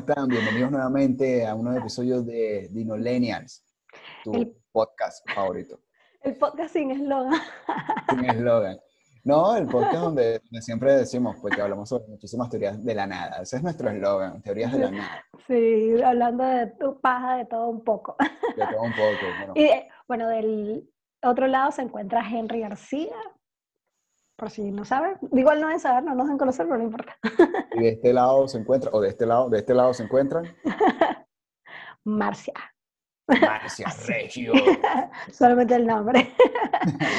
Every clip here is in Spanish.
Están? Bienvenidos nuevamente a un nuevo episodio de Dinolenials, tu El- podcast favorito. El podcast sin eslogan. Sin eslogan. No, el podcast donde, siempre decimos pues, que hablamos sobre muchísimas teorías de la nada. Ese es nuestro eslogan, teorías de la nada. Sí, hablando de tu paja, de todo un poco. De todo un poco. Bueno, Y de- bueno, del otro lado se encuentra Henry García. Por si no saben. Igual no deben saber, no nos deben conocer, pero no importa. y de este lado se encuentra, o de este lado, de este lado se encuentran Marcia. Marcia Regio. Solamente el nombre.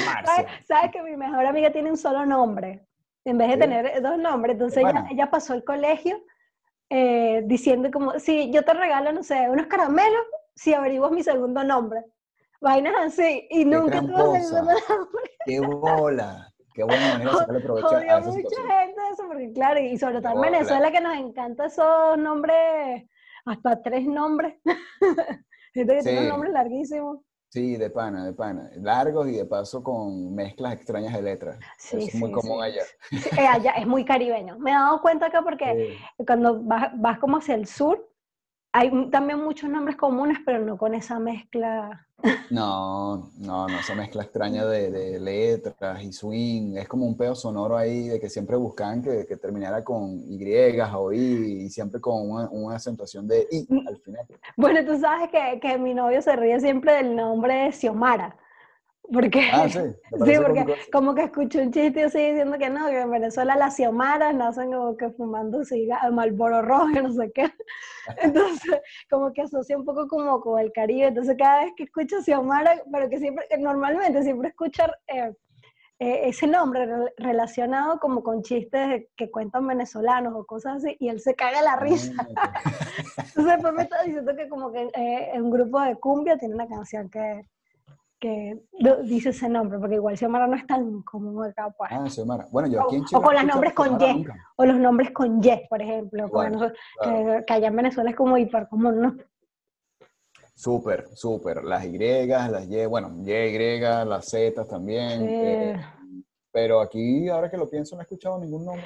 Marcia. ¿Sabes, que mi mejor amiga tiene un solo nombre? En vez de ¿Sí? tener dos nombres. Entonces ella, pasó el colegio eh, diciendo como, sí, yo te regalo, no sé, unos caramelos si averiguas mi segundo nombre. Vainas así. Y nunca tuvo tramposa. segundo nombre. ¡Qué bola! ¡Qué buena manera de sacarle provecho a Jodió esa mucha situación! gente eso, porque claro, y sobre todo en. Venezuela que nos encanta esos nombres, hasta tres nombres. Gente que tiene un Sí. nombre larguísimo. Sí, de pana, de pana. Largos y de paso con mezclas extrañas de letras. Sí, es muy sí, común sí. allá. Sí, eh, allá es muy caribeño. Me he dado cuenta acá porque cuando vas, vas como hacia el sur, hay también muchos nombres comunes, pero no con esa mezcla. No, no, no, esa mezcla extraña de, de letras y swing, es como un pedo sonoro ahí de que siempre buscaban que, que terminara con Y o I y siempre con una, una acentuación de I al final. Bueno, tú sabes que, que mi novio se ríe siempre del nombre de Xiomara. Porque, Ah, sí, ¿te sí, porque como que escuché un chiste así diciendo que no, que en Venezuela las Xiomaras nacen como que fumando cigarro, Malboro rojo, y no sé qué. Entonces, como que asocia un poco como con el Caribe. Entonces, cada vez que escucho Xiomara, pero que siempre, normalmente siempre escucho eh, eh, ese nombre re- relacionado como con chistes que cuentan venezolanos o cosas así, y él se caga la risa. Ah, ok. Entonces después me está diciendo que como que eh, un grupo de cumbia tiene una canción que, que dice ese nombre, porque igual Xiomara no es tan común acá, pues. Ah, Xiomara. Bueno, yo aquí en O- Chile o con los nombres con Xiomara Y. nunca. O los nombres con Y, por ejemplo, Bueno, nosotros- claro. que, que allá en Venezuela es como hiper común, ¿no? Súper, súper. Las Y, las Y, bueno, Y, Y, las Z también. Sí. eh, pero aquí, ahora que lo pienso, no he escuchado ningún nombre,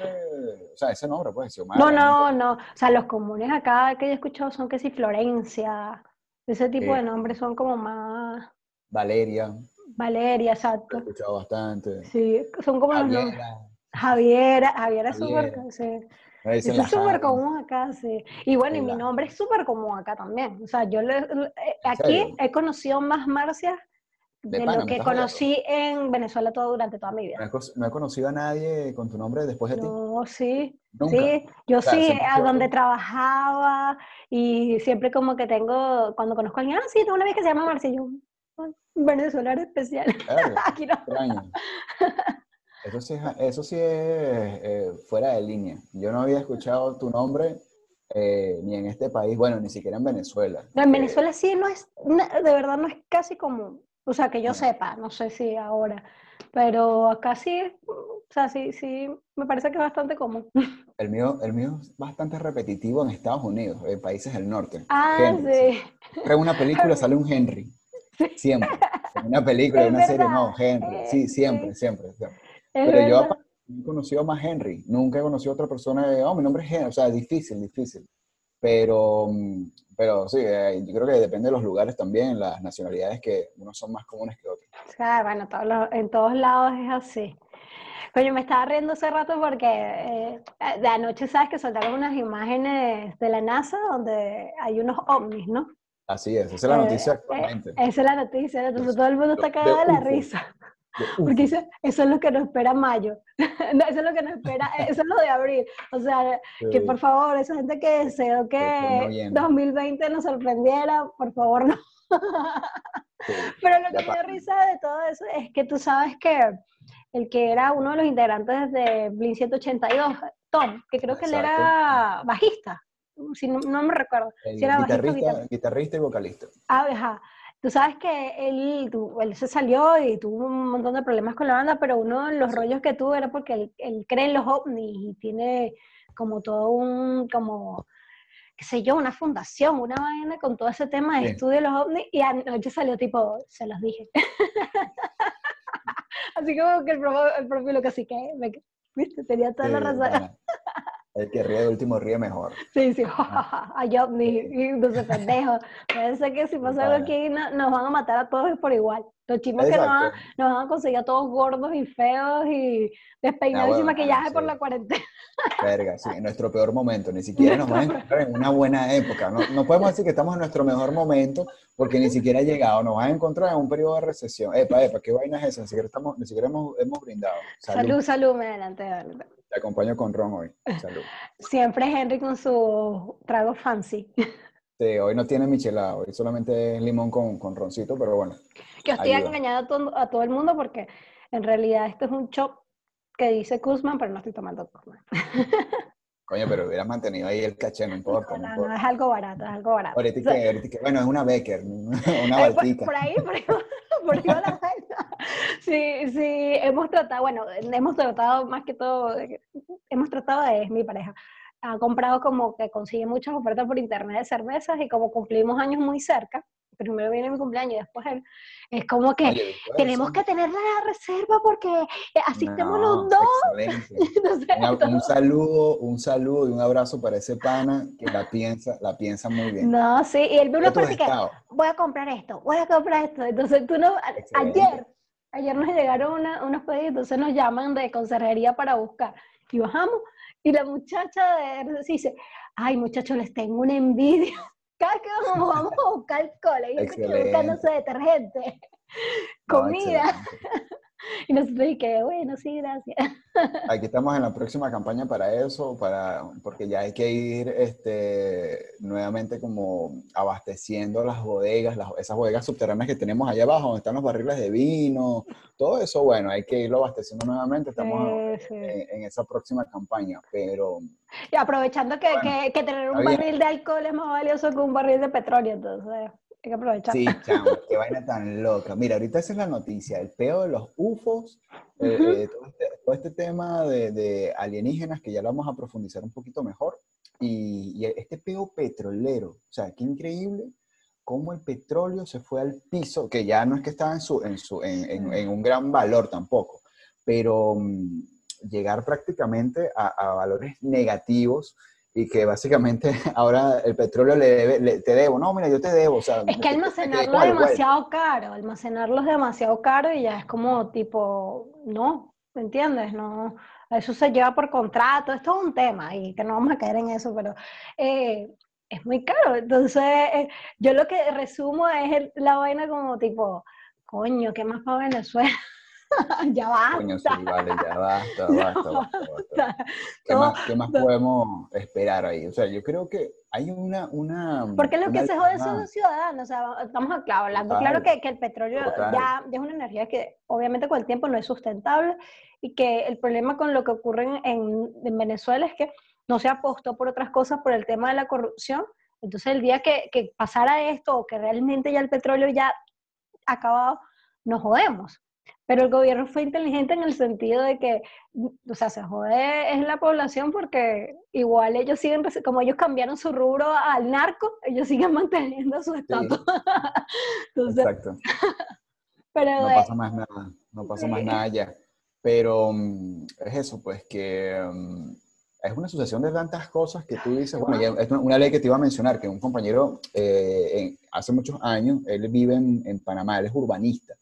o sea, ese nombre, pues, Xiomara. No, no, no. O sea, los comunes acá que yo he escuchado son que sí, Florencia, ese tipo Sí. de nombres son como más Valeria, Valeria, lo he exacto. escuchado bastante. Sí, son como los nombres. Javiera. Javiera, Javiera es súper, Javiera. sí. Eso es súper común acá, sí. Y bueno, y mi nombre es súper común acá también. O sea, yo le- eh, ¿En aquí he conocido más Marcias De de pana, lo que conocí en Venezuela todo durante toda mi No vida. he, no he conocido a nadie con tu nombre después de ti. No, sí, Nunca. sí. Yo O sea, sí, a donde trabajaba y siempre como que tengo, cuando conozco a alguien, ah, sí, tengo una amiga que se llama Marcia, y yo, "Ah, venezolana especial. Verga, Aquí no. extraño. Eso sí, es, eso sí es eh, fuera de línea. Yo no había escuchado tu nombre eh, ni en este país, bueno, ni siquiera en Venezuela. No, en Eh, Venezuela sí no es, de verdad no es casi común. O sea, que yo sepa, no sé si ahora, pero acá sí, o sea, sí, sí, me parece que es bastante común. el, mío, el mío es bastante repetitivo en Estados Unidos, en países del norte. Ah, Henry, sí. En una película sale un Henry. Siempre. Una película, una serie, no. Henry. Eh, Sí, siempre, siempre, siempre. Pero yo aparte, he conocido más Henry. Nunca he conocido a otra persona de, oh, mi nombre es Henry. O sea, difícil, difícil. Pero, mm, pero sí, eh, yo creo que depende de los lugares también, las nacionalidades que unos son más comunes que otros. O sea, bueno, todos los- en todos lados es así. Coño, me estaba riendo hace rato porque eh, de anoche sabes que soltaron unas imágenes de la NASA donde hay unos ovnis, ¿no? Así es, esa es la Eh, noticia eh, actualmente. esa es la noticia, entonces todo el mundo está cagado de la UFO. risa. Porque eso es lo que nos espera mayo. No, eso es lo que nos espera, eso es lo de abril. O sea, que por favor, esa gente que deseó Que no que viene. 2020 nos sorprendiera, por favor, no. Pero lo que me da pa- risa de todo eso es que tú sabes que el que era uno de los integrantes de Blink 182, Tom, que creo que él era bajista, si no, no me recuerdo. El si era bajista o guitarrista, guitarrista. y vocalista. Ah, ajá. Tú sabes que él, él se salió y tuvo un montón de problemas con la banda, pero uno de los rollos que tuvo era porque él, él cree en los ovnis y tiene como todo un, como, qué sé yo, una fundación, una vaina con todo ese tema de Sí. estudio de los ovnis y anoche salió tipo, se los dije. Así como que el propio, el propio Lucas, así que, me- viste, tenía toda la Sí, razón. El que ríe de último ríe mejor. Sí, sí, hay ovnis, y entonces pendejo. Ser que si pasa algo aquí no- nos van a matar a todos por igual. Los chimos que nos van, nos van a conseguir a todos gordos y feos y despeinados y Ah, sin bueno, maquillaje sí. por la cuarentena. Verga, sí, en nuestro peor momento. Ni siquiera nos van a encontrar en una buena época. No, no podemos decir que estamos en nuestro mejor momento porque ni siquiera ha llegado. Nos van a encontrar en un periodo de recesión. Epa, epa, ¿qué vaina es esa? Ni siquiera, estamos, ni siquiera hemos, hemos brindado. Salud. Salud, salud, me adelante. adelante. Te acompaño con ron hoy. Salud. Siempre Henry con su trago fancy. Sí, hoy no tiene michelada, hoy solamente es limón con, con roncito, pero bueno. Yo estoy Ayuda. engañando a todo, a todo el mundo porque en realidad esto es un chop que dice Kuzman, pero no estoy tomando Kuzman. Coño, pero hubieras mantenido ahí el caché, no importa. No No, no, es algo barato, es algo barato. Ahorita O sea, que- ahorita que- bueno, es una Becker, una Eh, por, Baltica. por ahí, por ahí, por ahí va la vaina. Sí, sí, hemos tratado, bueno, hemos tratado más que todo, hemos tratado de, es mi pareja, ha comprado como que consigue muchas ofertas por internet de cervezas y como cumplimos años muy cerca, primero viene mi cumpleaños y después él, es como que Oye, tenemos que tener la reserva porque asistemos No, los dos. Entonces, Un, saludo, un saludo y un abrazo para ese pana que la piensa, la piensa muy bien. no, sí, y él oferta y que, voy a comprar esto, voy a comprar esto. Entonces tú no, Excelente. ayer, ayer nos llegaron una- unos pedidos, entonces nos llaman de conserjería para buscar. Y bajamos, y la muchacha de dice, ay muchachos, les tengo una envidia. Cada que vamos, vamos a buscar alcohol, y yo quedo buscando ese detergente, No, comida. excelente. Y nosotros dije, bueno, sí, gracias. Aquí estamos en la próxima campaña para eso, para, porque ya hay que ir este, nuevamente como abasteciendo las bodegas, las- esas bodegas subterráneas que tenemos allá abajo, donde están los barriles de vino, todo eso, bueno, hay que irlo abasteciendo nuevamente, estamos Sí, sí. en, en esa próxima campaña, pero Y aprovechando que, Bueno, que, que tener un barril de alcohol es más valioso que un barril de petróleo, entonces hay que aprovechar. sí, chamo, qué vaina tan loca. Mira, ahorita esa es la noticia, el peo de los UFOs, eh, Ujú. eh, todo, este, todo este tema de, de alienígenas, que ya lo vamos a profundizar un poquito mejor, y, y este peo petrolero, o sea, qué increíble cómo el petróleo se fue al piso, que ya no es que estaba en, su, en, su, en, en- en un gran valor tampoco, pero mm, llegar prácticamente a, a valores negativos y que básicamente ahora el petróleo le debe, le- te debo, no, mira, yo te debo, o sea, Es que almacenarlo es demasiado caro, almacenarlo es demasiado caro y ya es como tipo, no, ¿me entiendes? No, eso se lleva por contrato, es todo un tema y que no vamos a caer en eso, pero eh, es muy caro. Entonces, eh, yo lo que resumo es el- la vaina como tipo, coño, ¿qué más para Venezuela? ya basta. Coño, sí, vale, ya basta, basta, basta, basta. ¿Qué No, más, qué más no. podemos esperar ahí? O sea, yo creo que hay una... una Porque lo una que se jode son los ciudadanos, o sea, estamos claro, hablando Total. claro que, que el petróleo ya, ya es una energía que obviamente con el tiempo no es sustentable y que el problema con lo que ocurre en, en- en Venezuela es que no se apostó por otras cosas por el tema de la corrupción. Entonces el día que, que pasara esto o que realmente ya el petróleo ya acabado, nos jodemos. Pero el gobierno fue inteligente en el sentido de que, o sea, se jode es la población porque igual ellos siguen, como ellos cambiaron su rubro al narco, ellos siguen manteniendo su estatus. Exacto. pero No pasa más nada, no pasa más nada ya. Pero mm, es eso, pues que mm, es una sucesión de tantas cosas que tú dices, bueno, es una- una ley que te iba a mencionar, que un compañero eh, en- hace muchos años, él vive en, en Panamá, él es urbanista,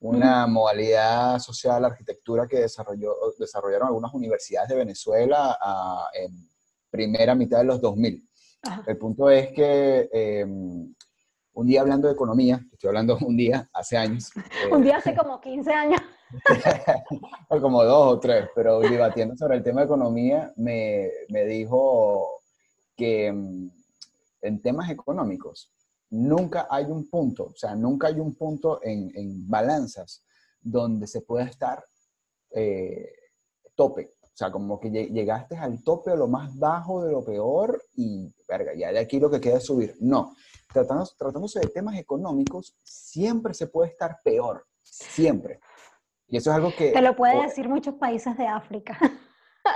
una modalidad social, arquitectura que desarrolló, desarrollaron algunas universidades de Venezuela ah, en primera mitad de los 2000. Ajá. El punto es que eh, un día hablando de economía, estoy hablando un día, hace años, eh, Un día hace como 15 años. o como dos o tres, pero debatiendo sobre el tema de economía, me, me dijo que mm, en temas económicos nunca hay un punto, o sea, nunca hay un punto en, en balanzas donde se pueda estar eh, tope. O sea, como que lle- llegaste al tope o lo más bajo de lo peor y, verga, ya de aquí lo que queda es subir. No, Tratando, tratándose de temas económicos, siempre se puede estar peor, siempre. Y eso es algo que... Te lo pueden decir muchos países de África.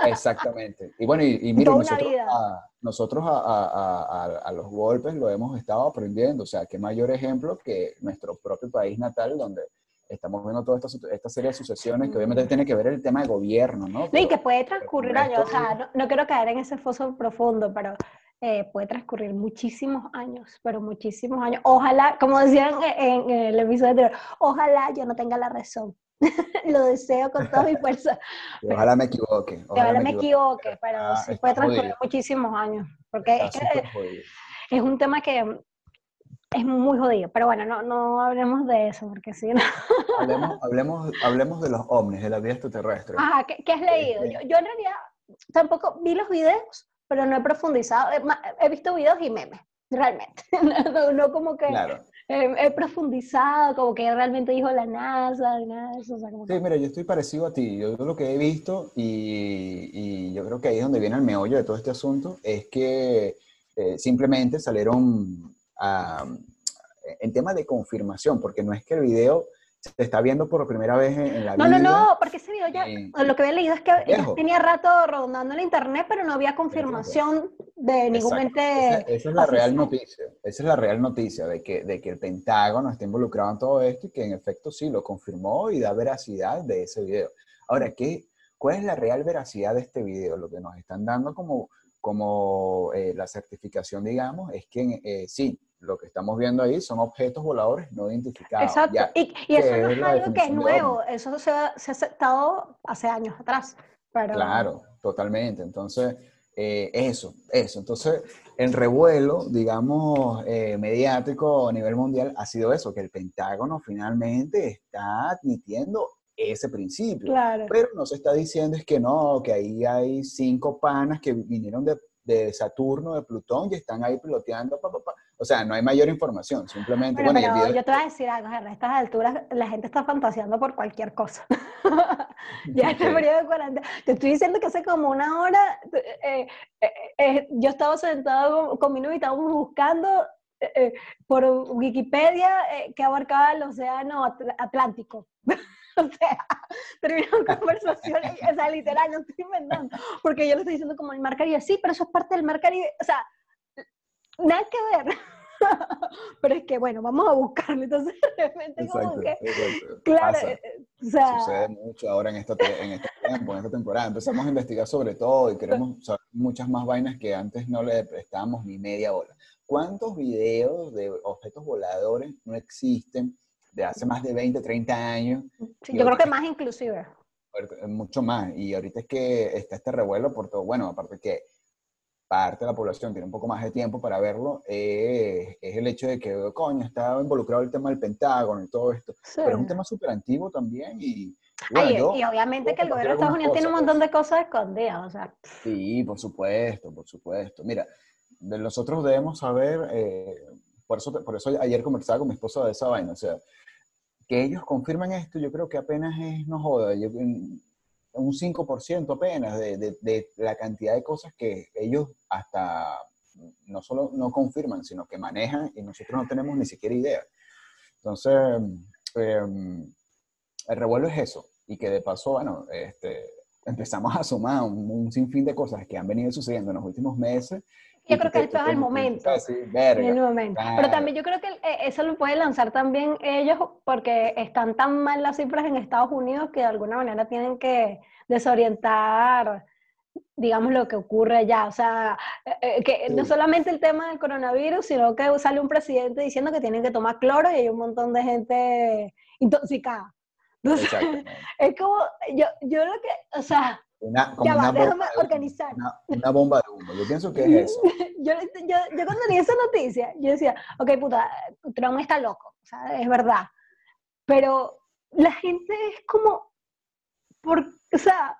Exactamente. Y bueno, y, y una nosotros, a, nosotros a, a- a- los golpes lo hemos estado aprendiendo. O sea, qué mayor ejemplo que nuestro propio país natal, donde estamos viendo toda esta, esta serie de sucesiones que obviamente tiene que ver el tema de gobierno, ¿no? No, y Pero- que puede transcurrir años, o sea, no, no quiero caer en ese foso profundo, pero eh, puede transcurrir muchísimos años, pero muchísimos años. Ojalá, como decían en, en el episodio anterior, ojalá yo no tenga la razón. Lo deseo con toda mi fuerza. ojalá me equivoque. Ojalá me equivoque, pero está- sí puede transcurrir muchísimos años, porque es, que, eh, es un tema que es muy jodido. Pero bueno, no, no hablemos de eso, porque si no... Hablemos, hablemos, hablemos de los ovnis, de la vida extraterrestre. Ajá, ¿qué, qué has leído? Yo, yo en realidad tampoco vi los videos, pero no he profundizado. He, ma- he visto videos y memes, realmente. No- no como que Claro. Eh, he profundizado, como que realmente dijo la NASA, nada de eso. o sea, como Sí, que- mira, yo estoy parecido a ti. Yo lo que he visto y, y yo creo que ahí es donde viene el meollo de todo este asunto, es que eh, simplemente salieron a- en tema de confirmación, porque no es que el video se está viendo por primera vez en, en la No, vida. no, no, porque ese video ya, Sí. lo que había leído es que ya tenía rato rondando en la internet, pero no había confirmación de ningún Exacto. ente. Esa, esa es la real noticia. Esa es la real noticia de que, de que el Pentágono está involucrado en todo esto y que en efecto sí lo confirmó y da veracidad de ese video. Ahora, ¿qué, ¿cuál es la real veracidad de este video? Lo que nos están dando como, como eh, la certificación, digamos, es que eh, sí, lo que estamos viendo ahí son objetos voladores no identificados. Exacto. Ya. Y, y eso no es algo que es nuevo, eso se ha, se ha aceptado hace años atrás. Pero, Claro, totalmente. Entonces, eh, eso, eso. Entonces, el revuelo, digamos, eh, mediático a nivel mundial ha sido eso, que el Pentágono finalmente está admitiendo ese principio. Claro. Pero no se está diciendo es que no, que ahí hay cinco panas que vinieron de, de Saturno, de Plutón, y están ahí piloteando. pa, pa, pa. O sea, no hay mayor información, simplemente... Bueno, bueno, pero video- yo te voy a decir algo, a estas alturas la gente está fantaseando por cualquier cosa. ya este periodo de cuarentena, te estoy diciendo que hace como una hora eh, eh, eh, yo estaba sentado con, mi novio y estábamos buscando eh, eh, por Wikipedia eh, que abarcaba el océano Atl- Atlántico. o sea, terminamos conversaciones, o sea, literal, no estoy inventando, porque yo le estoy diciendo como el Mar Caribe, sí, pero eso es parte del Mar Caribe, o sea, nada que ver. pero es que, bueno, vamos a buscarlo, entonces de repente como Exacto, que, exacto. claro, Pasa. eh, eh, o sea, Sucede mucho ahora en, esta, en este tiempo, en esta temporada. Empezamos a investigar sobre todo y queremos saber muchas más vainas que antes no le prestábamos ni media hora. ¿Cuántos videos de objetos voladores no existen de hace más de 20, 30 años? sí, yo creo que más inclusive. Mucho más. Y ahorita es que está este revuelo por todo. Bueno, aparte que parte de la población tiene un poco más de tiempo para verlo, eh, es el hecho de que, coño, está involucrado el tema del Pentágono y todo esto. Sí. Pero es un tema súper antiguo también y... bueno, Ay, yo- y obviamente que el gobierno de Estados Unidos tiene un montón de cosas escondidas, o sea, Sí, por supuesto, por supuesto. Mira, de nosotros debemos saber, eh, por, eso, por eso ayer conversaba con mi esposa de esa vaina, o sea, que ellos confirman esto, yo creo que apenas es, no joda, yo- un un 5% apenas de, de- la cantidad de cosas que ellos hasta no solo no confirman, sino que manejan y nosotros no tenemos ni siquiera idea. Entonces, eh, el revuelo es eso, y que de paso, bueno, este, empezamos a sumar un, un sinfín de cosas que han venido sucediendo en los últimos meses. Yo creo que esto es el momento. En el momento. Pero también yo creo que eh, eso lo pueden lanzar también ellos porque están tan mal las cifras en Estados Unidos que de alguna manera tienen que desorientar, digamos, lo que ocurre allá. O sea, eh, eh, que no solamente el tema del coronavirus, sino que sale un presidente diciendo que tienen que tomar cloro y hay un montón de gente intoxicada. Entonces, es como, yo, yo lo que, o sea, Una, como ya una va, bomba déjame de organizar. Una, una bomba de humo. Yo pienso que es eso. yo, yo, yo cuando leí esa noticia, yo decía, ok, puta, Trump está loco, o sea, es verdad. Pero la gente es como, por, o sea,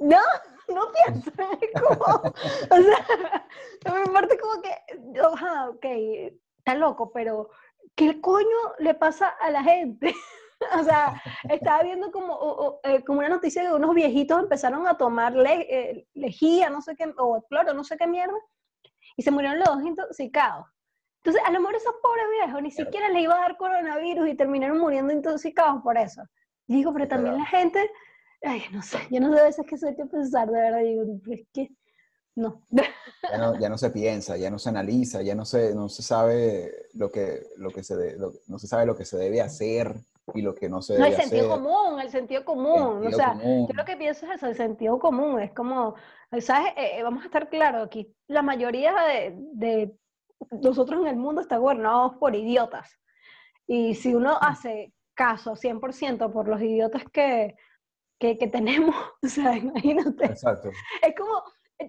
no, no piensa, es como, o sea, me parte como que, ajá, ok, está loco, pero ¿qué coño le pasa a la gente? O sea, estaba viendo como, o- o, eh, como una noticia de unos viejitos empezaron a tomar le- eh, lejía, no sé qué, o cloro, no sé qué mierda, y se murieron los dos intoxicados. Entonces, a lo mejor esos pobres viejos ni Claro. siquiera les iba a dar coronavirus y terminaron muriendo intoxicados por eso. Y digo, pero también Claro. la gente, ay, no sé, yo no sé a veces qué soy que pensar, de verdad, digo, es que, no. Ya no, ya no se piensa, ya no se analiza, ya no se, no se sabe lo que, lo que se de- lo- no se sabe lo que se debe hacer y lo que no se No, debe el sentido hacer. común, el sentido común. o sentido sea, común. yo lo que pienso es eso, el sentido común. Es como, ¿sabes? Eh, eh, vamos a estar claros, aquí la mayoría de, de nosotros en el mundo está gobernados por idiotas. Y si uno hace caso 100% por los idiotas que, que, que tenemos, o sea, imagínate. Exacto. Es como,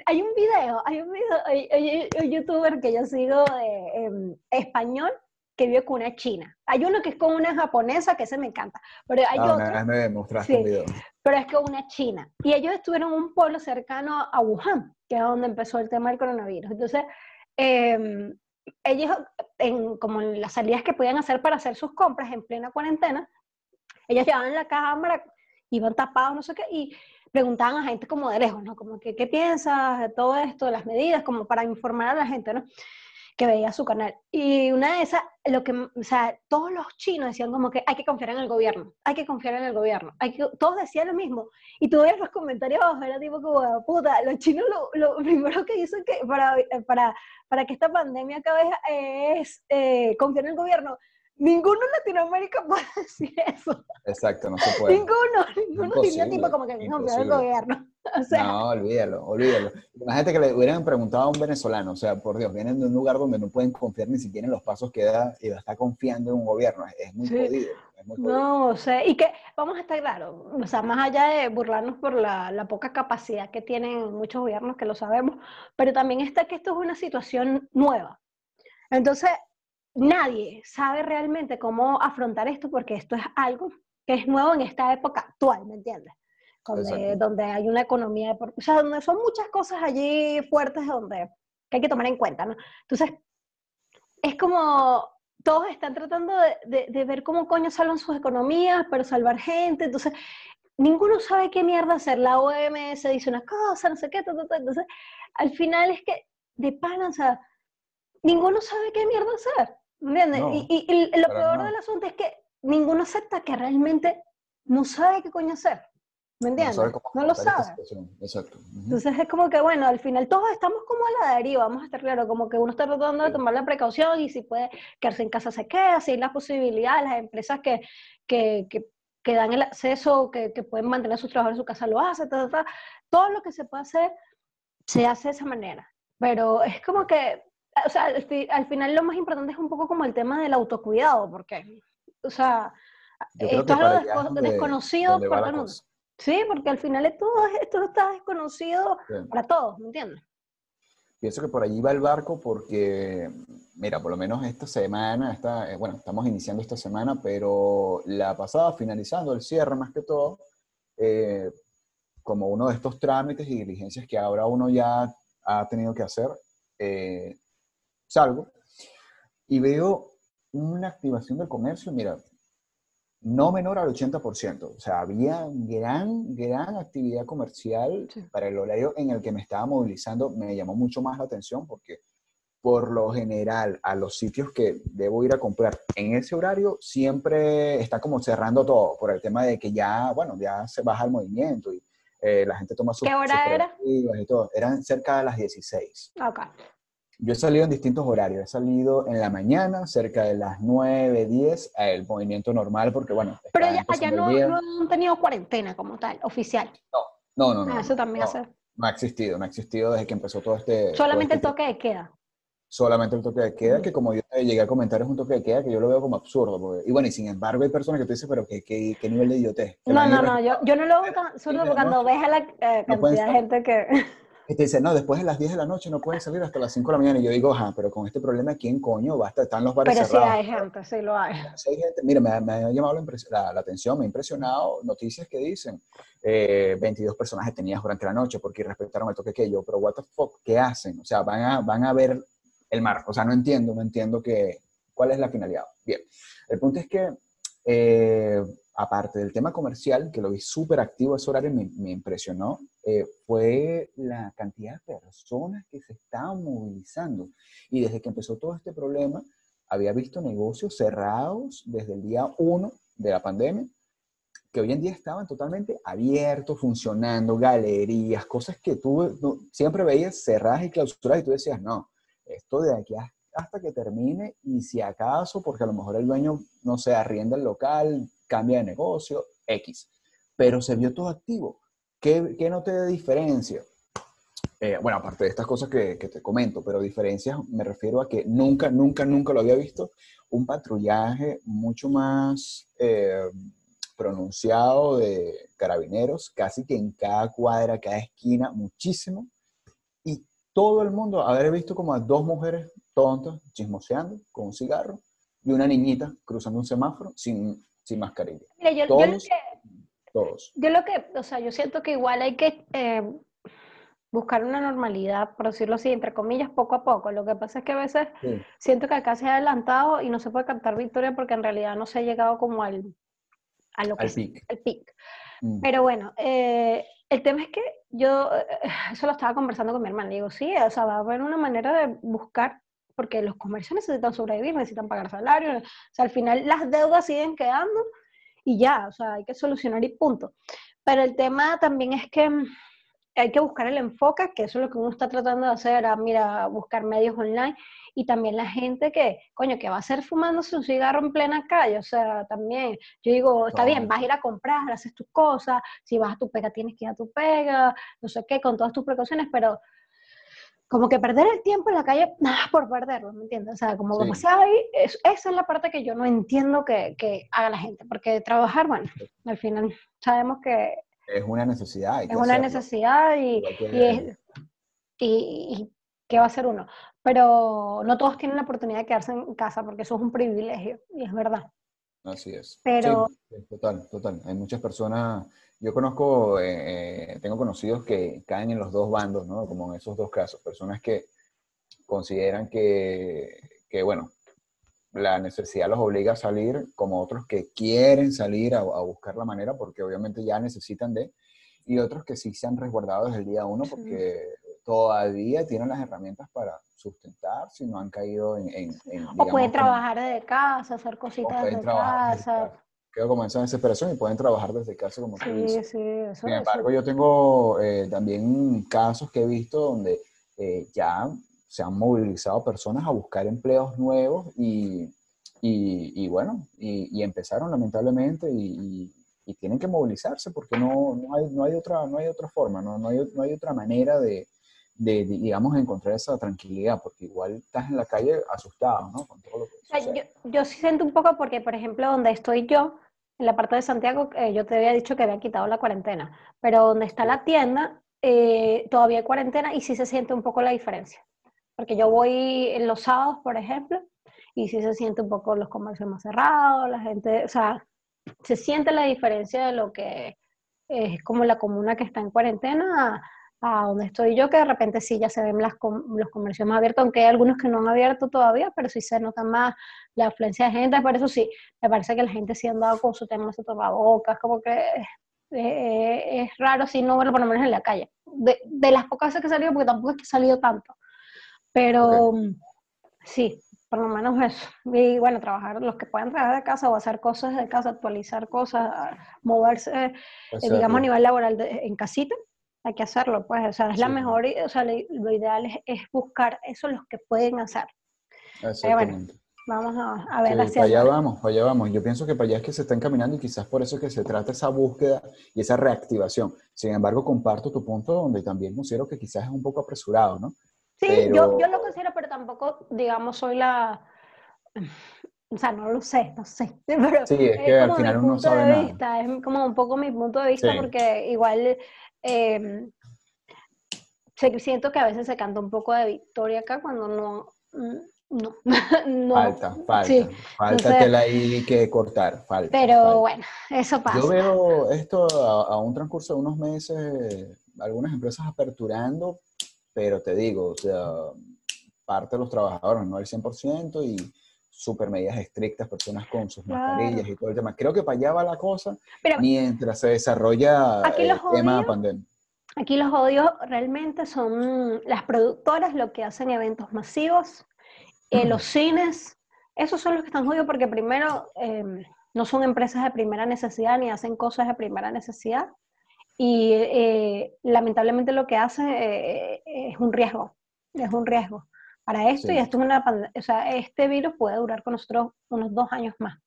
hay un video, hay un video, hay, hay- hay un youtuber que yo sigo de em, español que vive con una china. Hay uno que es con una japonesa, que ese me encanta, pero hay Ah, otro, me mostraste Sí. un video. pero es con una china. Y ellos estuvieron en un pueblo cercano a Wuhan, que es donde empezó el tema del coronavirus. Entonces, em, ellos, en, como en las salidas que podían hacer para hacer sus compras en plena cuarentena, ellos llevaban la cámara, iban tapados, no sé qué, y preguntaban a gente como de lejos, ¿no? Como que, ¿qué piensas de todo esto, de las medidas? Como para informar a la gente, ¿no? Que veía su canal. Y una de esas, lo que, o sea, todos los chinos decían como que hay que confiar en el gobierno, hay que confiar en el gobierno. Hay que, todos decían lo mismo. Y tú veías los comentarios abajo, era tipo como, puta, los chinos lo, lo primero que dicen que para, para, para que esta pandemia acabe es eh, confiar en el gobierno. Ninguno en Latinoamérica puede decir eso. Exacto, no se puede. Ninguno, ninguno diría tipo como que no, el gobierno. O sea, No, olvídalo, olvídalo. Imagínate que le hubieran preguntado a un venezolano, o sea, por Dios, vienen de un lugar donde no pueden confiar ni siquiera en los pasos que da y está confiando en un gobierno. Es, muy Sí. jodido. Es muy jodido. no, o sea, y que vamos a estar claros, o sea, más allá de burlarnos por la, la poca capacidad que tienen muchos gobiernos, que lo sabemos, pero también está que esto es una situación nueva. Entonces, nadie sabe realmente cómo afrontar esto porque esto es algo que es nuevo en esta época actual, ¿me entiendes? Donde, Exacto. donde hay una economía, o sea, donde son muchas cosas allí fuertes donde que hay que tomar en cuenta, ¿no? Entonces, es como todos están tratando de, de- de ver cómo coño salvan sus economías, pero salvar gente, entonces ninguno sabe qué mierda hacer. La OMS dice una cosa, no sé qué, ta, ta, ta. entonces al final es que de pana, o sea, ninguno sabe qué mierda hacer, ¿me entiendes? No, y, y- y lo para peor nada. del asunto es que ninguno acepta que realmente no sabe qué coño hacer, ¿me entiendes? cómo No lo afrontar esta sabe. situación. Exacto. Entonces es como que, bueno, al final todos estamos como a la deriva, vamos a estar claros, como que uno está tratando de tomar la precaución y si puede quedarse en casa se queda, si hay la posibilidad, las empresas que, que, que, que dan el acceso, que, que pueden mantener a sus trabajadores en su casa lo hacen, ta, ta, ta. todo lo que se puede hacer se hace de esa manera. Pero es como que, o sea, al, fi- al final lo más importante es un poco como el tema del autocuidado, porque, o sea, creo esto es algo desconocido para la todo el mundo. Sí, porque al final todo esto está desconocido para todos, ¿me entiendes? Pienso que por allí va el barco porque, mira, por lo menos esta semana, esta, eh, bueno, estamos iniciando esta semana, pero la pasada, finalizando el cierre más que todo, eh, como uno de estos trámites y diligencias que ahora uno ya ha tenido que hacer, eh, salgo y veo una activación del comercio, mira, no menor al 80%. O sea, había gran, gran actividad comercial Sí. para el horario en el que me estaba movilizando. Me llamó mucho más la atención porque por lo general a los sitios que debo ir a comprar en ese horario siempre está como cerrando todo por el tema de que ya, bueno, ya se baja el movimiento y eh, la gente toma sus ¿Qué hora sus era? y todo. Eran cerca de las 16. Ok. Yo he salido en distintos horarios. He salido en la mañana, cerca de las 9, 10, el movimiento normal, porque bueno. Pero ya, allá no, no han tenido cuarentena como tal, oficial. No, no, no. Ah, eso también no, hace. no ha existido, no ha existido desde que empezó todo este. Solamente el todo este- toque de queda. solamente el toque de queda, que como yo llegué a comentar es un toque de queda que yo lo veo como absurdo. porque- y bueno, y sin embargo hay personas que te dicen, pero ¿qué, qué, qué nivel de idiotez? No, no, no, yo, yo no lo veo absurdo porque cuando ves a la eh, No cantidad de gente que... Y te dicen, no, después de las 10 de la noche no puedes salir hasta las 5 de la mañana. Y yo digo, ajá, pero con este problema, ¿quién coño va a estar? Están los bares Pero sí cerrados. hay gente, sí lo hay. Sí hay gente, mira, me, ha- me ha llamado la, impres- la- la atención, me ha impresionado noticias que dicen eh, 22 personas detenidas durante la noche porque respetaron el toque que yo, pero what the fuck, ¿qué hacen? O sea, van a, van a ver el mar. O sea, no entiendo, no entiendo que, cuál es la finalidad. Bien, el punto es que, eh, aparte del tema comercial, que lo vi súper activo ese horario, me, impresionó, eh, fue la cantidad de personas que se estaban movilizando. Y desde que empezó todo este problema, había visto negocios cerrados desde el día uno de la pandemia, que hoy en día estaban totalmente abiertos, funcionando, galerías, cosas que tú siempre veías cerradas y clausuradas y tú decías, no, esto de aquí hasta que termine y si acaso, porque a lo mejor el dueño, no sé, arrienda el local, cambia de negocio, X. Pero se vio todo activo. ¿Qué, qué no te diferencia? Eh, bueno, aparte de estas cosas que, que te comento, pero diferencias me refiero a que nunca, nunca, nunca lo había visto un patrullaje mucho más eh, pronunciado de carabineros, casi que en cada cuadra, cada esquina, muchísimo. Y todo el mundo haber visto como a dos mujeres tontas chismoseando con un cigarro y una niñita cruzando un semáforo sin, sin mascarilla. Mira, yo, yo lo Todos. que, Todos. yo lo que, o sea, yo siento que igual hay que eh, buscar una normalidad, por decirlo así, entre comillas, poco a poco. Lo que pasa es que a veces Sí. siento que acá se ha adelantado y no se puede cantar victoria porque en realidad no se ha llegado como al, a lo que Al pic. el pic. Mm. Pero bueno, eh, el tema es que yo, eh, eso lo estaba conversando con mi hermana, digo, sí, o sea, va a haber una manera de buscar, porque los comercios necesitan sobrevivir, necesitan pagar salarios, o sea, al final las deudas siguen quedando y ya, o sea, hay que solucionar y punto. Pero el tema también es que mm, hay que buscar el enfoque, que eso es lo que uno está tratando de hacer, a, mira, buscar medios online y también la gente que, coño, que va a hacer fumándose un cigarro en plena calle, o sea, también, yo digo, está bien, vas a ir a comprar, haces tus cosas, si vas a tu pega tienes que ir a tu pega, no sé qué, con todas tus precauciones, pero como que perder el tiempo en la calle, nada por perderlo, ¿me entiendes? O sea, como Sí. demasiado ahí, es- esa es la parte que yo no entiendo que, que haga la gente, porque trabajar, bueno, al final sabemos que Es una necesidad. es una hacerlo. necesidad y, y, es- y- y ¿qué va a hacer uno? Pero no todos tienen la oportunidad de quedarse en casa porque eso es un privilegio y es verdad. Así es. Pero- sí, total, total. Hay muchas personas, yo conozco, eh, eh, tengo conocidos que caen en los dos bandos, ¿no? Como en esos dos casos. Personas que consideran que, que, bueno, la necesidad los obliga a salir, como otros que quieren salir a, a buscar la manera porque obviamente ya necesitan de, y otros que sí se han resguardado desde el día uno Sí. porque todavía tienen las herramientas para sustentar si no han caído en... en- en, O pueden trabajar desde casa, hacer cositas desde casa. Quedo como en esa desesperación y pueden trabajar desde casa como tú Sí, dices. sí, eso, Sin eso- embargo, yo tengo eh, también casos que he visto donde eh, ya se han movilizado personas a buscar empleos nuevos y, y, y bueno, y, y empezaron lamentablemente y tienen que movilizarse porque no, no, hay, no, hay, otra, no hay otra forma, no, no, hay, no hay otra manera de, de, digamos, encontrar esa tranquilidad porque igual estás en la calle asustado, ¿no? Con todo lo que O sea, yo, yo sí siento un poco porque, por ejemplo, donde estoy yo, en la parte de Santiago, eh, yo te había dicho que había quitado la cuarentena, pero donde está la tienda, eh, todavía hay cuarentena y sí se siente un poco la diferencia. Porque yo voy en los sábados, por ejemplo, y sí se siente un poco los comercios más cerrados, la gente, o sea, se siente la diferencia de lo que es como la comuna que está en cuarentena a, donde estoy yo, que de repente sí ya se ven las com- los comercios más abiertos, aunque hay algunos que no han abierto todavía, pero sí se nota más la afluencia de gente, por eso sí, me parece que la gente sí ha andado con su tema de su tapabocas, como que eh, es raro si no verlo por lo menos en la calle. De, de las pocas veces que he salido, porque tampoco es que he salido tanto, pero sí, por lo menos eso. Y bueno, trabajar, los que puedan trabajar de casa o hacer cosas de casa, actualizar cosas, moverse, eh, digamos, a nivel laboral de- en casita, hay que hacerlo, pues, o sea, es la Sí. mejor, o sea, lo, ideal es, es buscar eso los que pueden hacer. Exactamente. Vamos a, a ver Sí, para allá vamos, para allá vamos. Yo pienso que para allá es que se está encaminando y quizás por eso es que se trata esa búsqueda y esa reactivación. Sin embargo, comparto tu punto donde también considero que quizás es un poco apresurado, ¿no? Sí, Pero- yo, yo lo considero, pero tampoco, digamos, soy la... O sea, no lo sé, no sé. Pero Sí, es que al como final uno sabe de nada. vista, es como un poco mi punto de vista Sí. porque igual eh, se- siento que a veces se canta un poco de victoria acá cuando no, mm, no, no. Falta, falta, Sí, falta entonces- tela ahí que cortar, falta. Pero falta. bueno, eso pasa. Yo veo esto a, a un transcurso de unos meses, algunas empresas aperturando, pero te digo, o sea, parte de los trabajadores, no el 100%, y súper medidas estrictas, personas con sus Claro. mascarillas y todo el tema. Creo que para allá va la cosa Pero mientras se desarrolla Aquí el los tema pandemia. Aquí los odios realmente son las productoras lo que hacen eventos masivos, eh, los cines, esos son los que están jodidos porque primero eh, no son empresas de primera necesidad ni hacen cosas de primera necesidad y eh, lamentablemente lo que hacen eh, es un riesgo, es un riesgo para esto Sí. y esto es una o sea, este virus puede durar con nosotros unos dos años más,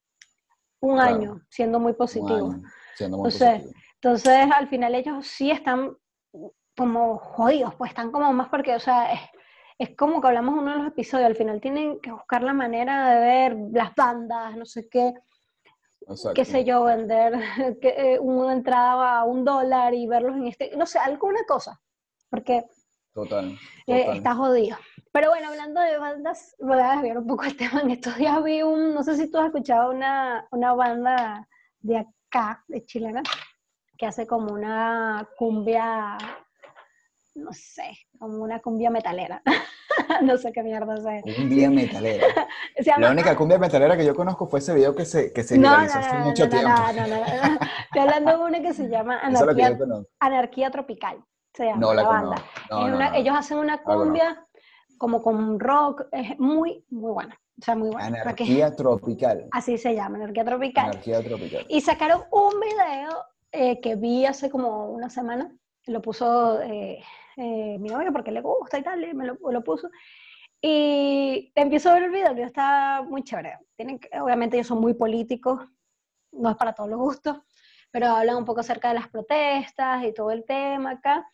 un Claro. año siendo muy positivo. siendo muy Entonces, positivo. Entonces, al final ellos sí están como jodidos, pues están como más porque, o sea, es, es como que hablamos uno de los episodios, al final tienen que buscar la manera de ver las bandas, no sé qué, qué sé yo, vender que, eh, una entrada a un dólar y verlos en este, no sé, alguna cosa, porque Total, eh, total. está jodido. Pero bueno, hablando de bandas, voy a desviar un poco el tema. En estos días vi un, no sé si tú has escuchado una, una banda de acá, de chilena, que hace como una cumbia, no sé, como una cumbia metalera. no sé qué mierda es. Cumbia metalera. Llama- La única cumbia metalera que yo conozco fue ese video que se, que se no, no, viralizó hace no, mucho tiempo. no, no, no, no. Estoy hablando de una que se llama es Anarquía. Anarquía Tropical. Se llama No la la banda. No, no, una-. Ellos hacen una cumbia como con rock, es muy, muy buena. O sea, muy buena. Anarquía tropical. así se llama, Anarquía Tropical. Anarquía tropical. Y sacaron un video eh, que vi hace como una semana. Lo puso eh, eh, mi novio porque le gusta y tal, y me lo, lo puso. Y empiezo a ver el video, el video está muy chévere. Tienen, obviamente ellos son muy políticos, no es para todos los gustos, pero hablan un poco acerca de las protestas y todo el tema acá.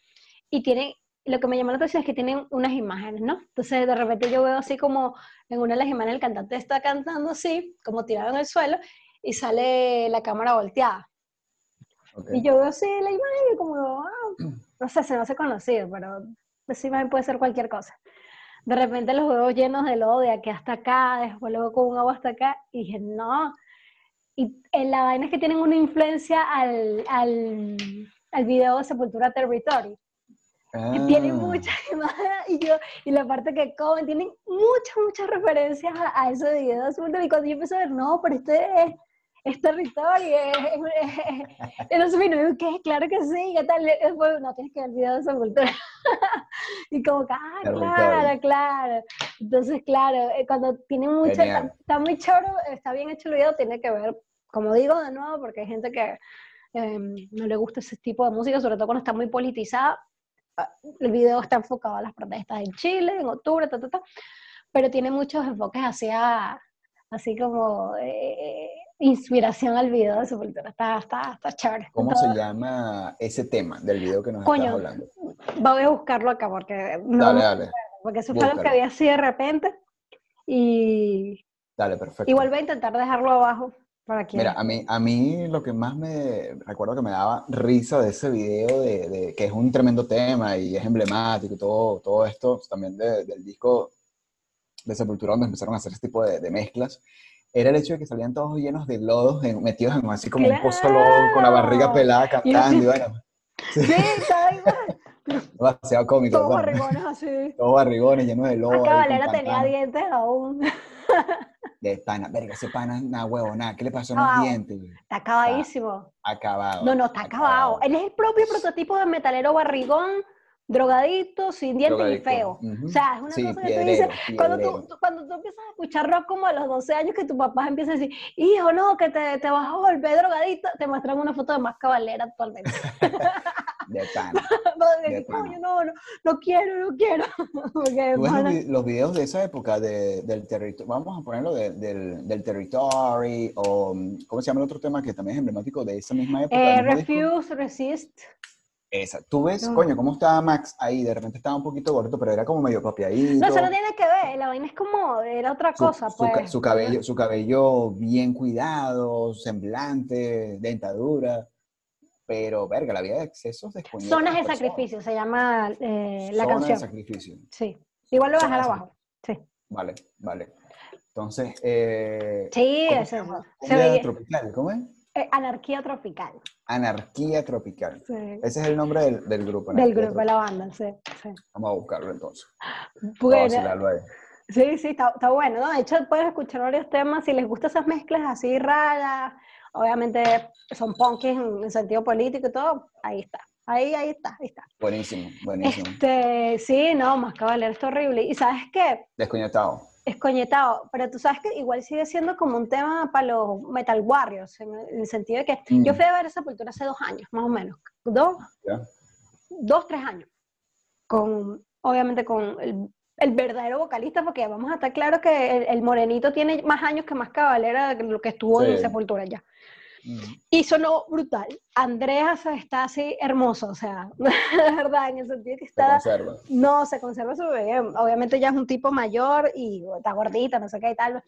Y tienen, lo que me llamó la atención es que tienen unas imágenes, ¿no? Entonces de repente yo veo así como en una de las imágenes el cantante está cantando así, como tirado en el suelo, y sale la cámara volteada. Ok. Y yo veo así la imagen y como, ah, no sé, se me hace conocido, pero esa imagen puede ser cualquier cosa. De repente los veo llenos de lodo de aquí hasta acá, después luego con un agua hasta acá, y dije, no. Y en la vaina es que tienen una influencia al, al, al video de Sepultura Territory. Y tienen Ah, muchas imágenes, y yo, y la parte que comen, tienen muchas, muchas referencias a, a ese video de Sepultura. Y cuando yo empecé a ver, no, pero este es, es territorio, es, no sé, ¿qué? Claro que sí, ¿qué tal? Después, no, tienes que ver el video de Sepultura. y como que, ah, Territorio. claro, claro. Entonces, claro, eh, cuando tiene mucho, está, está muy choro, está bien hecho el video, tiene que ver, como digo de nuevo, porque hay gente que eh, no le gusta ese tipo de música, sobre todo cuando está muy politizada. Ah, El video está enfocado a las protestas en Chile, en octubre, ta, ta, ta, pero tiene muchos enfoques hacia, así como eh, inspiración al video de Sepultura. Está, está, está chévere. ¿Cómo Todo- se llama ese tema del video que nos Coño, estás hablando? Voy a buscarlo acá porque no, Dale, dale, porque eso fue lo que búscalo. vi así de repente. Y dale, perfecto. igual voy a intentar dejarlo abajo para que Mira, a mí, a mí lo que más me recuerdo que me daba risa de ese video, de, de- que es un tremendo tema y es emblemático y todo, todo esto, también de- del disco de Sepultura, donde empezaron a hacer este tipo de, de mezclas, era el hecho de que salían todos llenos de lodos, en- metidos en así como un pozo lodo, con la barriga Claro. pelada, cantando, y bueno, Sí, igual. demasiado cómico. Todos barrigones así. Todos barrigones llenos de lodo. Acá Valera tenía dientes aún. De pana, verga, ese pana, nada huevo, nada, ¿qué le pasó en los dientes? Está acabadísimo. Acabado. No, no, está acabado. Él es el propio prototipo de metalero barrigón, drogadito, sin dientes y feo. O sea, es una Sí, cosa que tú piedrero, dices, cuando tú, tú- cuando tú empiezas a escuchar rock como a los 12 años, que tu papá empieza a decir, hijo, no, que te, te vas a volver drogadito, te muestran una foto de más cabalera actualmente. De pana. De coño, no, no, no quiero, no quiero. Porque, Tú ves los, los videos de esa época de- del territorio, vamos a ponerlo de- del, del territory, o mm, ¿cómo se llama el otro tema que también es emblemático de esa misma época? eh, mismo disco? refuse, resist. Esa. Tú ves, No. coño, cómo estaba Max ahí, de repente estaba un poquito gordito, pero era como medio papiadito. No, eso no tiene que ver, la vaina es como, era otra su, cosa, su pues. su cabello, su cabello bien cuidado, semblante, dentadura. Pero, verga, la vida de excesos Zonas de sacrificio, se llama eh, la Zona de canción. sacrificio. Sí. Igual lo Zona de abajo. Sí. Vale, vale. Entonces, eh, Sí, ¿cómo eso se veía- tropical, ¿cómo es? eh, anarquía tropical. Anarquía tropical. Sí. Ese es el nombre del, del grupo. Del Anarquía grupo de la banda, sí. Vamos a buscarlo entonces. Vamos a Bueno, sí, sí, está, está bueno, ¿no? De hecho, puedes escuchar varios temas. Si les gustan esas mezclas así raras, obviamente son punkies en, en sentido político y todo, ahí está. Ahí, ahí está, ahí está. Buenísimo, buenísimo. Este, sí, no, más caballero, está horrible. Y sabes qué, Desconectado. es coñetado, pero tú sabes que igual sigue siendo como un tema para los Metal Warriors, en el, en el sentido de que Mm. yo fui a ver esa cultura hace dos años, más o menos. Dos, dos, tres años. Con, obviamente con el, el verdadero vocalista, porque vamos a estar claros que el, el morenito tiene más años que más cabalera de lo que estuvo en. Sepultura ya. Mm. Y sonó brutal. Andreas está así hermoso, o sea, de verdad, en el sentido que Se está... conserva. No, se conserva súper bien. Obviamente ya es un tipo mayor y está gordita, no sé qué y tal,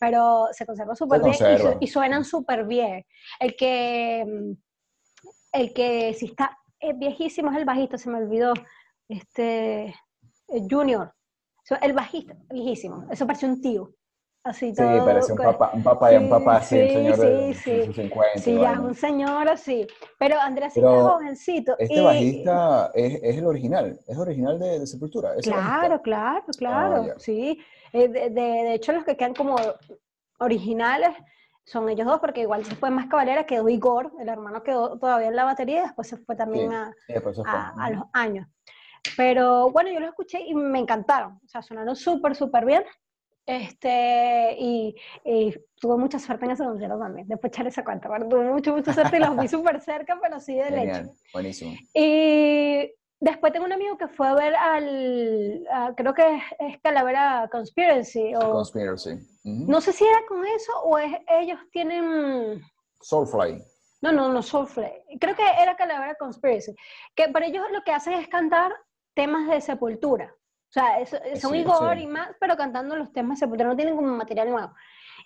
pero se conserva súper bien y, su- conserva. y suenan súper bien. El que, mm, el que sí está eh, viejísimo es el bajista, se me olvidó, este, eh, Junior. El bajista, viejísimo, eso parece un tío. Así Sí, todo. parece un papá, un papá y un Sí, papá así, un sí, señor de sí, sí. sus 50. Sí, ya un señor así. Pero Andrés sí Pero está jovencito. Este y- bajista es, es el original, es original de, de Sepultura. Claro, claro, claro, Ah, sí. Eh, de, de- hecho, los que quedan como originales son ellos dos, porque igual se fue más cabalera, quedó Igor, el hermano quedó todavía en la batería, y después se fue también Sí, Sí, a- a los años. Pero bueno, yo los escuché y me encantaron, o sea, sonaron súper, súper bien. Este, y, y tuve mucha suerte en ese concierto también. Después echar esa cuenta, bueno, tuve mucha, mucha suerte y los vi súper cerca, pero sí de leche. Genial, buenísimo. Y después tengo un amigo que fue a ver al, a- creo que es, es Calavera Conspiracy, o Conspiracy. Ujú. no sé si era con eso o es, ellos tienen, Soulfly. no, no, no, Soulfly, creo que era Calavera Conspiracy, que para ellos lo que hacen es cantar temas de sepultura. O sea, es- son Sí, Igor sí. y más, pero cantando los temas de sepultura, no tienen como material nuevo.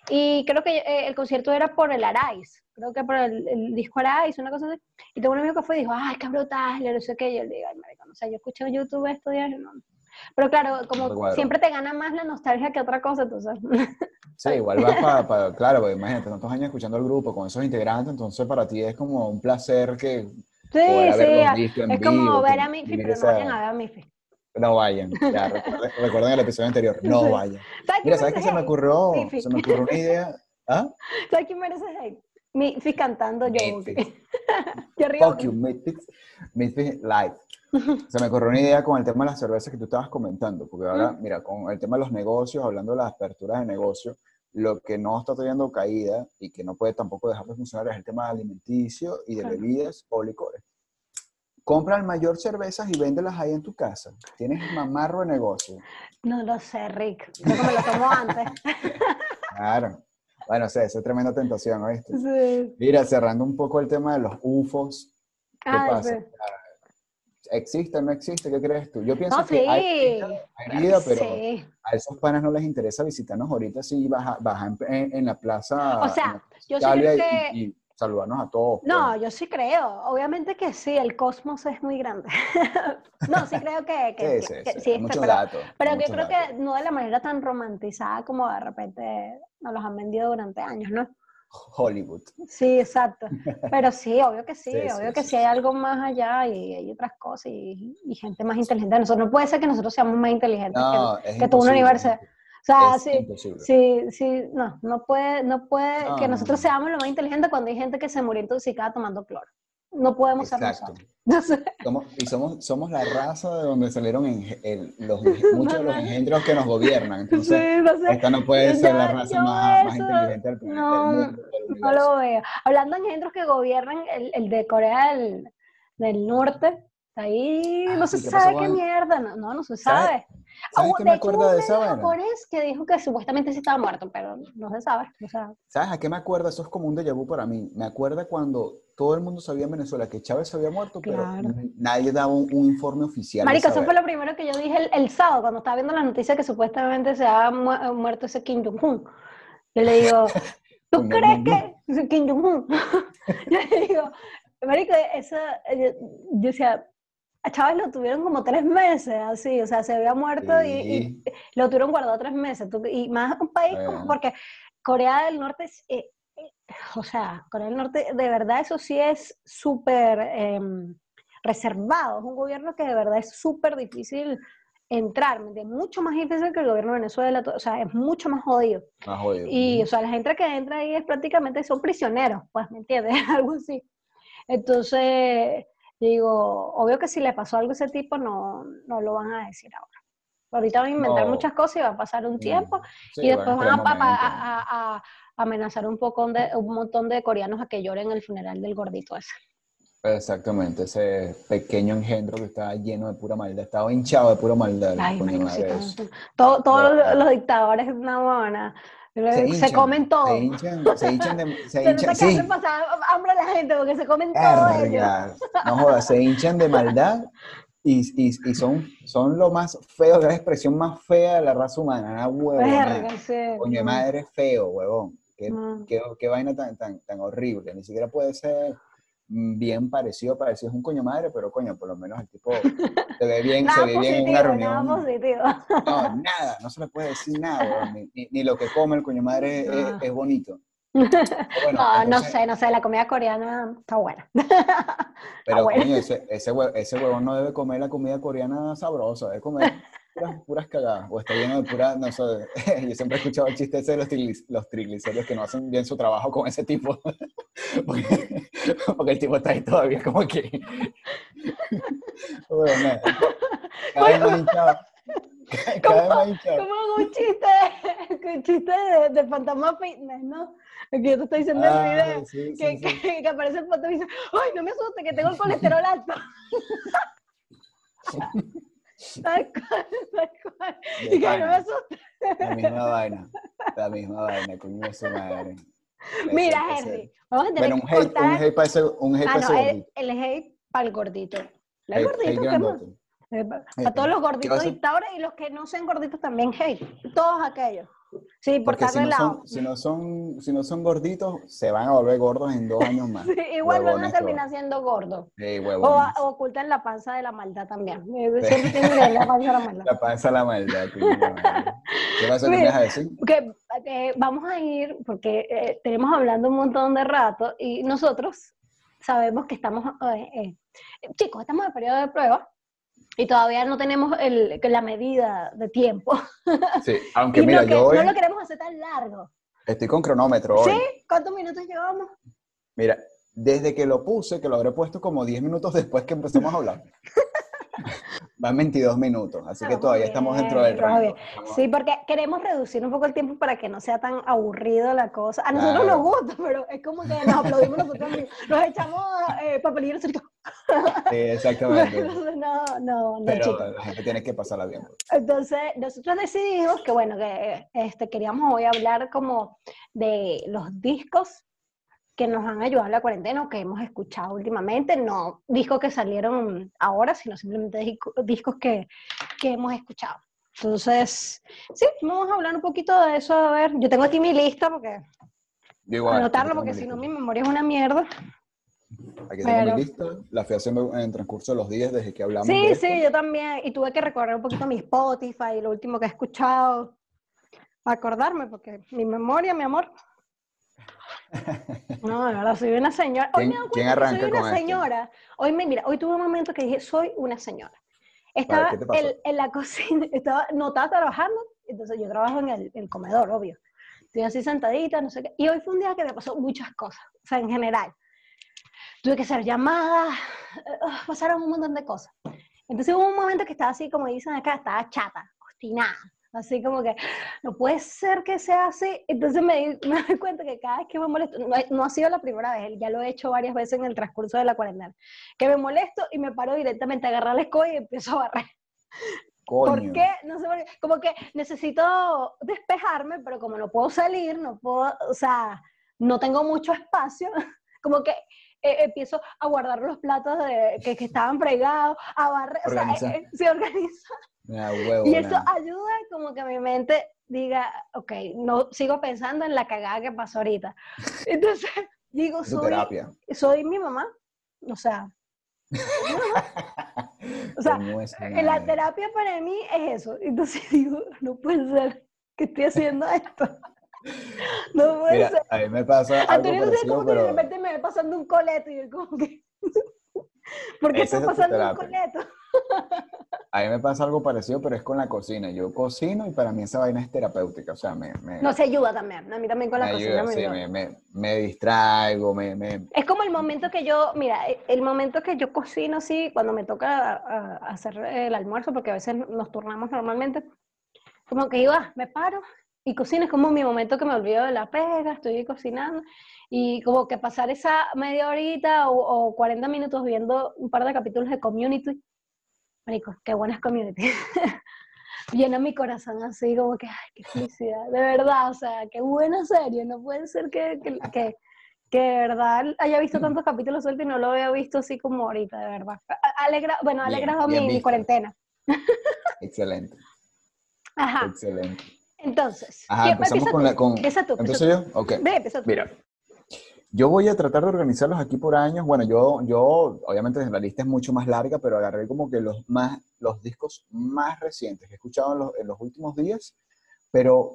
Y creo que eh, el concierto era por el Arais, creo que por el, el disco Arais, una cosa así. Y tengo un amigo que fue y dijo, ay, qué brutal, y no sé qué. Y yo le digo, ay, marico, no sé, yo escuché en YouTube esto diario, no. Pero claro, como cuadro. siempre te gana más la nostalgia que otra cosa, entonces. Sí, igual vas para, claro, porque imagínate, tantos años escuchando al grupo con esos integrantes, entonces para ti es como un placer que Sí, sí, haberlos a- visto en es como ver a Miffy, pero no vayan a ver a Miffy. No vayan, ya, recuerden, recuerden el episodio anterior, no Sí. vayan. ¿Sabes Mira, ¿sabes qué se me ocurrió? Miffy. Se me ocurrió una idea. ¿Ah? ¿Sabes quién merece hate? Miffy cantando yo. Miffy. Fuck you, Misfits, Misfits Live. Se me ocurrió una idea con el tema de las cervezas que tú estabas comentando, porque ahora, mira, con el tema de los negocios, hablando de las aperturas de negocio, lo que no está teniendo caída y que no puede tampoco dejar de funcionar es el tema alimenticio y de Claro. bebidas o licores. Compra el mayor cervezas y véndelas ahí en tu casa. Tienes mamarro de negocio. No lo sé, Rick. Que me lo tomo antes. Claro. Bueno, o sea, esa es tremenda tentación, ¿oíste? Sí. Mira, cerrando un poco el tema de los UFOs, ¿qué Ay, pasa? sí. ¿Existe o no existe? ¿Qué crees tú? Yo pienso No, que sí. hay vida, hay vida, pero Sí. a esos panas no les interesa visitarnos ahorita si baja, bajan en, en la plaza. O sea, en la plaza yo sí Italia creo y- que- y, saludarnos a todos. No, pues. yo sí creo. Obviamente que sí, el cosmos es muy grande. no, sí creo que, que, Sí, sí, que- sí, sí, hay muchos pero, datos. pero yo creo datos. que no de la manera tan romantizada como de repente nos los han vendido durante años, ¿no? Hollywood. Sí, exacto. Pero sí, obvio que sí, Sí, sí, obvio que sí, sí hay algo más allá y hay otras cosas y, y gente más inteligente. Nosotros no puede ser que nosotros seamos más inteligentes No, que, todo un universo. O sea, es sí, sí, sí, no, no puede, no puede No, que no, nosotros no. seamos lo más inteligentes cuando hay gente que se murió intoxicada tomando cloro. No podemos ser Exacto. nosotros. Somos, y somos, somos la raza de donde salieron los, muchos de los engendros que nos gobiernan. Entonces, sí, no sé. esta no puede ser la raza más, más inteligente del no, del mundo, del No lo veo. Hablando de engendros que gobiernan, el, el de Corea del, del Norte Ahí Ah, no se sí, ¿qué pasó sabe qué mierda, no, no, no se ¿Sabes- sabe. ¿Sabes Ah, qué me acuerda de esa vaina? que dijo que supuestamente sí estaba muerto, pero no se sabe. ¿Sabes a qué me acuerda? Eso es como un déjà vu para mí. Me acuerda cuando todo el mundo sabía en Venezuela que Chávez había muerto, pero Claro. n- nadie daba un, un informe oficial. esa eso fue lo primero que yo dije el, el sábado, cuando estaba viendo la noticia que supuestamente se ha mu- muerto ese Kim Jong-un. Yo le digo, ¿tú crees que Kim Jong-un? yo le digo, Marico, esa, yo, yo decía, a Chávez lo tuvieron como tres meses, así, o sea, se había muerto y, lo tuvieron guardado tres meses. Y más un país como, porque Corea del Norte eh, eh, o sea, Corea del Norte, de verdad, eso sí es súper em, reservado. Es un gobierno que de verdad es súper difícil entrar, ¿me? Mucho más difícil que el gobierno de Venezuela, o sea, es mucho más jodido. Más jodido. Y, o sea, la gente que entra ahí es prácticamente, son prisioneros, pues, ¿me entiendes? Algo así. Entonces, digo, obvio que si le pasó algo a ese tipo, no, no lo van a decir ahora. Ahorita van a inventar No. muchas cosas y va a pasar un tiempo Sí, y después van a, a- a- a amenazar un, poco de, un montón de coreanos a que lloren el funeral del gordito ese. Exactamente, ese pequeño engendro que estaba lleno de pura maldad, estaba hinchado de pura maldad. Ay, sí, todo- todos los, los dictadores es una buena. Se, hinchan, comen todo. Se hinchan, se hinchan de, se Se hinchan, que sí, pasar hambre a la gente porque se comen todo ellos. no jodas, se hinchan de maldad y, y, y son, son lo más feo, la expresión más fea de la raza humana, una huevona. Sí. Coño de madre feo, huevón. Qué, no. qué, qué vaina tan, tan, tan horrible. Ni siquiera puede ser mm, bien parecido, parecido es un coño madre, pero coño, por lo menos el tipo se ve bien, se Nada ve bien en una nada reunión. positivo. No, nada, no se le puede decir nada, ni, ni- ni lo que come el coño madre es, No. es bonito. Bueno, no, no sé, no sé, la comida coreana está buena. Pero coño, ese, ese, hue- ese huevón no debe comer la comida coreana sabrosa, debe comer puras, puras cagadas. O está lleno de puras, no sé, yo siempre he escuchado el chiste ese de los, los triglicéridos que no hacen bien su trabajo con ese tipo. porque, porque el tipo está ahí todavía como que... Bueno, nada. Cada vez más hinchado. Cada vez más hinchado. Como un chiste, un chiste de, de fantasma fitness, ¿no? Que yo te estoy diciendo en el Ah, video. sí, sí, que, sí. que- que aparece el foto y dice, ay, no me asustes, que tengo el colesterol alto. tal cual, tal cual. De Y que no me asustes. La misma vaina. La misma vaina, de su madre. Ese- Mira, ese- Henry, vamos a tener Bueno, un que hate, un cortar. hate para ese, un hate ah, para ese no, el, gordito. el hate para el gordito. El Hate- gordito, hate ¿qué más? grandote. Eh, A todos los ¿qué va a gorditos dictadores y los que no sean gorditos también hate. Todos aquellos. Sí, por Porque si de no, son, si, no son, si no son gorditos, se van a volver gordos en dos años más. Sí, igual van a terminar siendo gordos. Sí, O, o ocultan la panza de la maldad también. Siempre tienen la panza de la maldad. La panza la maldad. de. ¿Qué vas a decir? Que, eh, vamos a ir, porque eh, tenemos hablando un montón de rato y nosotros sabemos que estamos, eh, eh, chicos, estamos en periodo de prueba y todavía no tenemos el, que la medida de tiempo. Sí, aunque mira, que- yo hoy no lo queremos hacer tan largo. estoy con cronómetro hoy. ¿Sí? ¿Cuántos minutos llevamos? Mira, desde que lo puse, que lo habré puesto como 10 minutos después que empecemos a hablar. Van 22 minutos, así que Vamos todavía bien, estamos dentro del rango. Sí, porque queremos reducir un poco el tiempo para que no sea tan aburrido la cosa. A nosotros Claro. nos gusta, pero es como que nos aplaudimos nosotros mismos. Nos echamos eh, papelillos Sí, exactamente. No, no, no, Pero chicos. la gente tiene que pasarla bien. Entonces, nosotros decidimos que, bueno, que este, queríamos hoy hablar como de los discos que nos han ayudado en la cuarentena o que hemos escuchado últimamente, no discos que salieron ahora, sino simplemente disco- discos que, que hemos escuchado. Entonces, sí, vamos a hablar un poquito de eso. A ver, yo tengo aquí mi lista porque igual, anotarlo porque si no mi memoria es una mierda. Aquí tengo pero- mi lista, la fui haciendo en el transcurso de los días desde que hablamos de Sí, esto. sí, yo también. Y tuve que recorrer un poquito mi Spotify, lo último que he escuchado, para acordarme, porque mi memoria, mi amor. No, de verdad, soy una señora. Hoy ¿Quién- me dado quién arranca soy una esto? señora. Hoy me, mira, hoy tuve un momento que dije, soy una señora. Estaba en, en la cocina, estaba, no estaba trabajando, entonces yo trabajo en el, el comedor, obvio. Estoy así sentadita, no sé qué. Y hoy fue un día que me pasó muchas cosas, o sea, en general. Tuve que hacer llamadas, eh, pasaron un montón de cosas. Entonces hubo un momento que estaba así, como dicen acá, estaba chata, obstinada. Así como que, no puede ser que sea así. Entonces me, di- me doy cuenta que cada vez que me molesto, no, no ha sido la primera vez, ya lo he hecho varias veces en el transcurso de la cuarentena, que me molesto y me paro directamente a agarrar la escoba y empiezo a barrer. Coño. ¿Por qué? No sé por qué. Como que necesito despejarme, pero como no puedo salir, no puedo, o sea, no tengo mucho espacio, como que eh, empiezo a guardar los platos de, que, que estaban fregados, a barrer, o sea, eh, eh, se organiza. Huevo, Y eso ayuda como que mi mente diga, ok, no sigo pensando en la cagada que pasó ahorita. Entonces, digo, soy, soy mi mamá, o sea, o sea, la terapia para mí es eso. Entonces digo, no puede ser que estoy haciendo esto. No puede Mira, ser. a mí me pasa algo Antonio, no sé parecido, cómo que de pero repente me ve pasando un coleto y yo como que... ¿Por qué Esa está es tu pasando un coleto? a mí me pasa algo parecido, pero es con la cocina. Yo cocino y para mí esa vaina es terapéutica, o sea, me, me, No se ayuda también. A mí también con me la cocina ayuda, me sí, ayuda. me, me, me distraigo, me, me, Es como el momento que yo, mira, e- el momento que yo cocino así, cuando me toca a- a hacer el almuerzo, porque a veces nos turnamos normalmente, como que yo ah, me paro y cocino, es como mi momento que me olvido de la pega, estoy cocinando, y como que pasar esa media horita o, o 40 minutos viendo un par de capítulos de Community, marico, qué buenas Community. Llena mi corazón así, como que, ay, qué felicidad, de verdad, o sea, qué buena serie, no puede ser que, que, que, que de verdad haya visto tantos capítulos sueltos y no lo había visto así como ahorita, de verdad. Alegra, bueno, alegrado mi, mi cuarentena. excelente, Ajá, excelente. Entonces. Ajá, ¿quién- empezamos con tú? la, con, Empieza tú, ¿empiezo yo? Ok. Ve, empieza tú. Mira, yo voy a tratar de organizarlos aquí por años. Bueno, yo, yo, obviamente la lista es mucho más larga, pero agarré como que los más, los discos más recientes que he escuchado en los, en los últimos días, pero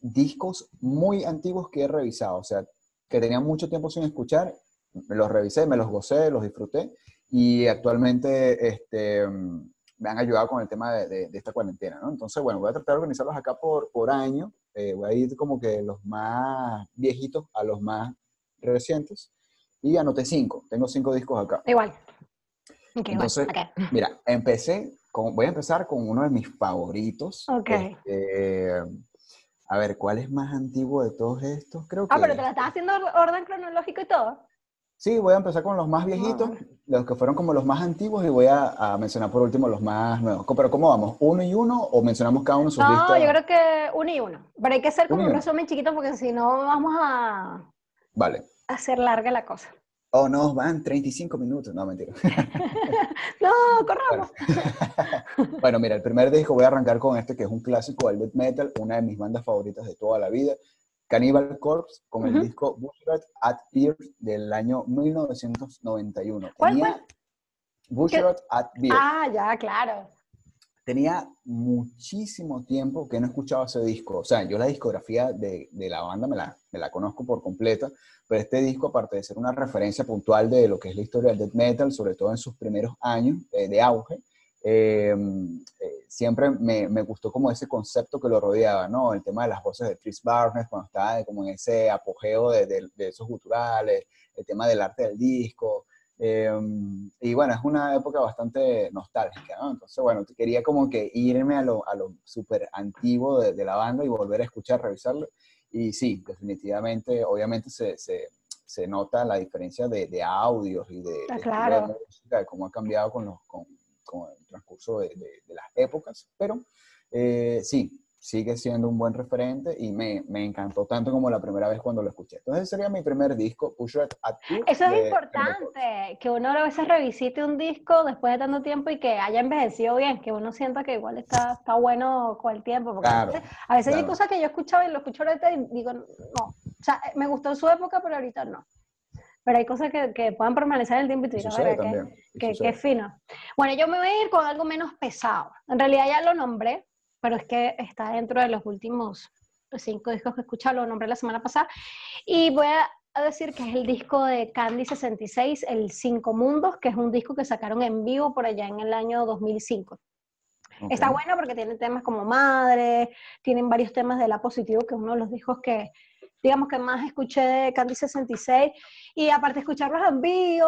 discos muy antiguos que he revisado, o sea, que tenía mucho tiempo sin escuchar, me los revisé, me los gocé, los disfruté, y actualmente, este, me han ayudado con el tema de, de- de esta cuarentena, ¿no? Entonces, bueno, voy a tratar de organizarlos acá por, por año, eh, voy a ir como que los más viejitos a los más recientes, y anoté cinco, tengo cinco discos acá. Igual. Ok, Entonces, igual. Mira, empecé, con, voy a empezar con uno de mis favoritos. Ok. Este, a ver, ¿cuál es más antiguo de todos estos? Creo que... Ah, pero te la estás haciendo or- orden cronológico y todo. Sí, voy a empezar con los más viejitos, Ah. los que fueron como los más antiguos, y voy a, a mencionar por último los más nuevos. Pero ¿cómo vamos? ¿Uno y uno o mencionamos cada uno sus No, listas? yo creo que uno y uno. Pero hay que hacer como un resumen chiquito porque si no vamos a Vale. hacer larga la cosa. Oh, no, van 35 minutos. No, mentira. No, corramos. Bueno, mira, el primer disco voy a arrancar con este que es un clásico del death metal, una de mis bandas favoritas de toda la vida, Cannibal Corpse, con el disco Butchered at Beard del año 1991. ¿Cuál, Tenía? Butchered at Beard. Ah, ya, claro. Tenía muchísimo tiempo que no escuchaba ese disco. O sea, yo la discografía de, de la banda me la, me la conozco por completa, pero este disco, aparte de ser una referencia puntual de lo que es la historia del death metal, sobre todo en sus primeros años eh, de auge, eh, eh, siempre me, me gustó como ese concepto que lo rodeaba, ¿no? El tema de las voces de Chris Barnes, cuando estaba como en ese apogeo de, de- de esos guturales, el tema del arte del disco. eh, y bueno, es una época bastante nostálgica, ¿no? Entonces, bueno, quería como que irme a lo, a lo súper antiguo de, de la banda y volver a escuchar, revisarlo. Y sí, definitivamente, obviamente se, se, se nota la diferencia de, de audios y de, Ah, claro. de música, de cómo ha cambiado con, los, con, con el transcurso de, de- de las épocas, pero eh, sí, sigue siendo un buen referente y me, me encantó tanto como la primera vez cuando lo escuché. Entonces sería mi primer disco, Push It at You. Eso es importante, que uno a veces revisite un disco después de tanto tiempo y que haya envejecido bien, que uno sienta que igual está, está bueno con el tiempo. Porque Claro, a veces, a veces hay claro. cosas que yo escuchaba y lo escucho ahorita y digo, no, o sea, me gustó en su época, pero ahorita no. Pero hay cosas que, que puedan permanecer en el tiempo y tú "Verga, qué- Qué, fino. Bueno, yo me voy a ir con algo menos pesado. En realidad ya lo nombré, pero es que está dentro de los últimos cinco discos que he escuchado, lo nombré la semana pasada. Y voy a a decir que es el disco de Candy 66, el Cinco Mundos, que es un disco que sacaron en vivo por allá en el año 2005. Ok. Está bueno porque tiene temas como Madre, tienen varios temas de La Positivo, que es uno de los discos que, digamos que más escuché de Candy 66 y aparte escucharlos en vivo,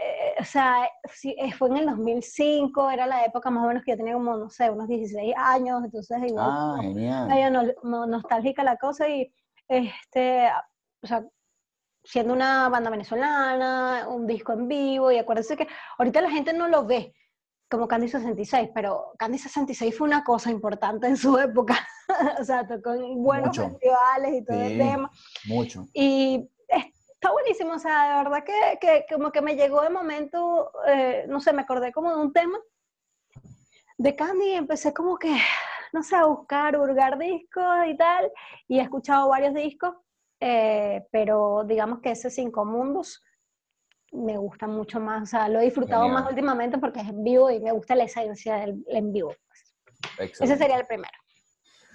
eh, o sea, eh, fue en el 2005, era la época más o menos que yo tenía como, no sé, unos 16 años, entonces igual Ah, como genial. medio no- no- nostálgica la cosa y, este, o sea, siendo una banda venezolana, un disco en vivo y acuérdense que ahorita la gente no lo ve como Candy 66, pero Candy 66 fue una cosa importante en su época, o sea, tocó en buenos Mucho. festivales y todo el Sí. tema. Mucho. Y está buenísimo, o sea, de verdad que, que como que me llegó de momento, eh, no sé, me acordé como de un tema de Candy y empecé como que, no sé, a buscar, hurgar discos y tal, y he escuchado varios discos, eh, pero digamos que ese Cinco Mundos me gusta mucho más, o sea, lo he disfrutado Genial. más últimamente porque es en vivo y me gusta la esencia del en vivo. pues. Ese Excelente. sería el primero.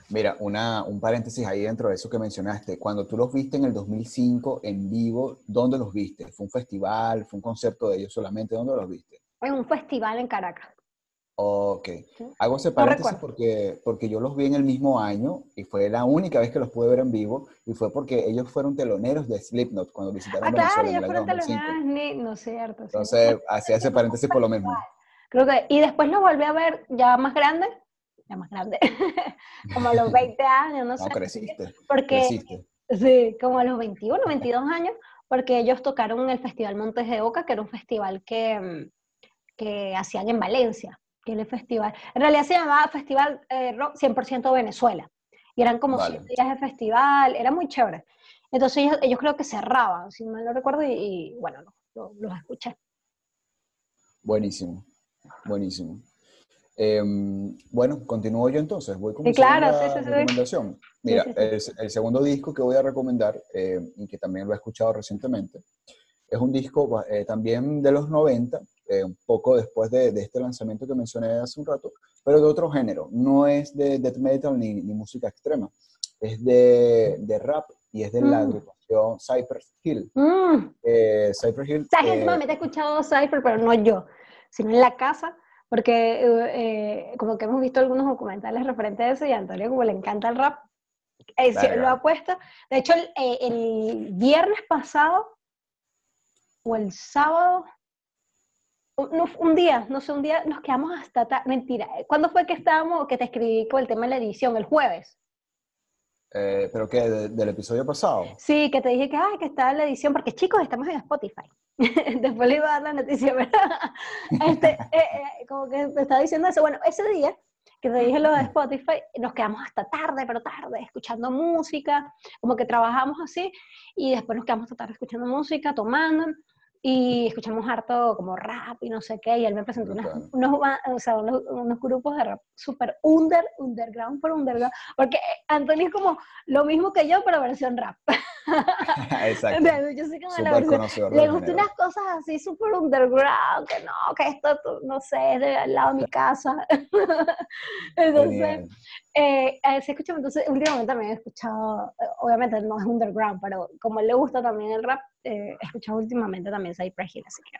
Mira, una, un paréntesis ahí dentro de eso que mencionaste. Cuando tú los viste en el 2005 en vivo, ¿dónde los viste? ¿Fue un festival? ¿Fue un concierto de ellos solamente? ¿Dónde los viste? En un festival en Caracas. Ok. Hago ese paréntesis porque, porque yo los vi en el mismo año y fue la única vez que los pude ver en vivo y fue porque ellos fueron teloneros de Slipknot cuando visitaron Ah, claro, en el año fueron 2005. teloneros, ni- no es cierto. sí. Entonces, hacía ese paréntesis por lo mismo. Creo que, y después lo volví a ver ya más grande, ya más grande, como a los 20 años, no sé. No, creciste, porque, creciste. sí, como a los 21, 22 años, porque ellos tocaron en el Festival Montes de Oca, que era un festival que, mm, que hacían en Valencia, que el festival. En realidad se llamaba Festival eh, Rock 100% Venezuela. Y eran como Vale. siete días de festival, era muy chévere. Entonces ellos, ellos creo que cerraban, si mal no recuerdo, y, y, bueno, lo- lo- los escuché. Buenísimo, buenísimo. Em, bueno, continúo yo entonces. Voy con mi claro, segunda sí, sí, sí. recomendación. Mira, el segundo disco que voy a recomendar, eh, y que también lo he escuchado recientemente, es un disco eh, también de los 90, eh, un poco después de, de este lanzamiento que mencioné hace un rato, pero de otro género. No es de death metal ni, ni música extrema. Es de, de rap y es de la Mm. agrupación Cypress Hill. Mm. Eh, Cypress Hill. ¿Sabes? eh, Últimamente he escuchado Cypher, pero no yo, sino en la casa, porque eh, eh, como que hemos visto algunos documentales referentes a eso y a Antonio como le encanta el rap, eh, Verga. lo ha puesto. De hecho, el, eh, el viernes pasado o el sábado, un, un día, no sé, un día nos quedamos hasta tarde, mentira, ¿cuándo fue que estábamos, que te escribí con el tema de la edición? El jueves. eh, ¿Pero qué? ¿De- ¿Del episodio pasado? Sí, que te dije que, ay, que estaba en la edición, porque chicos, estamos en Spotify. Después le iba a dar la noticia, ¿verdad? Este, eh, eh, como que te estaba diciendo eso. Bueno, ese día que te dije lo de Spotify, nos quedamos hasta tarde, pero tarde, escuchando música, como que trabajamos así, y después nos quedamos hasta tarde escuchando música, tomando, y escuchamos harto como rap y no sé qué, y él me presentó unas- unos, o sea, unos, unos grupos de rap súper under, underground por underground, porque Antonio es como lo mismo que yo, pero versión rap. Exacto. Yo soy como la Súper versión- conocedor le gustan unas cosas así súper underground, que no, que esto, no sé, es de al lado de mi casa. entonces, eh, eh, sí escucho, entonces últimamente también he escuchado, eh, obviamente no es underground, pero como le gusta también el rap, eh, he escuchado últimamente también Cypress Hill, así que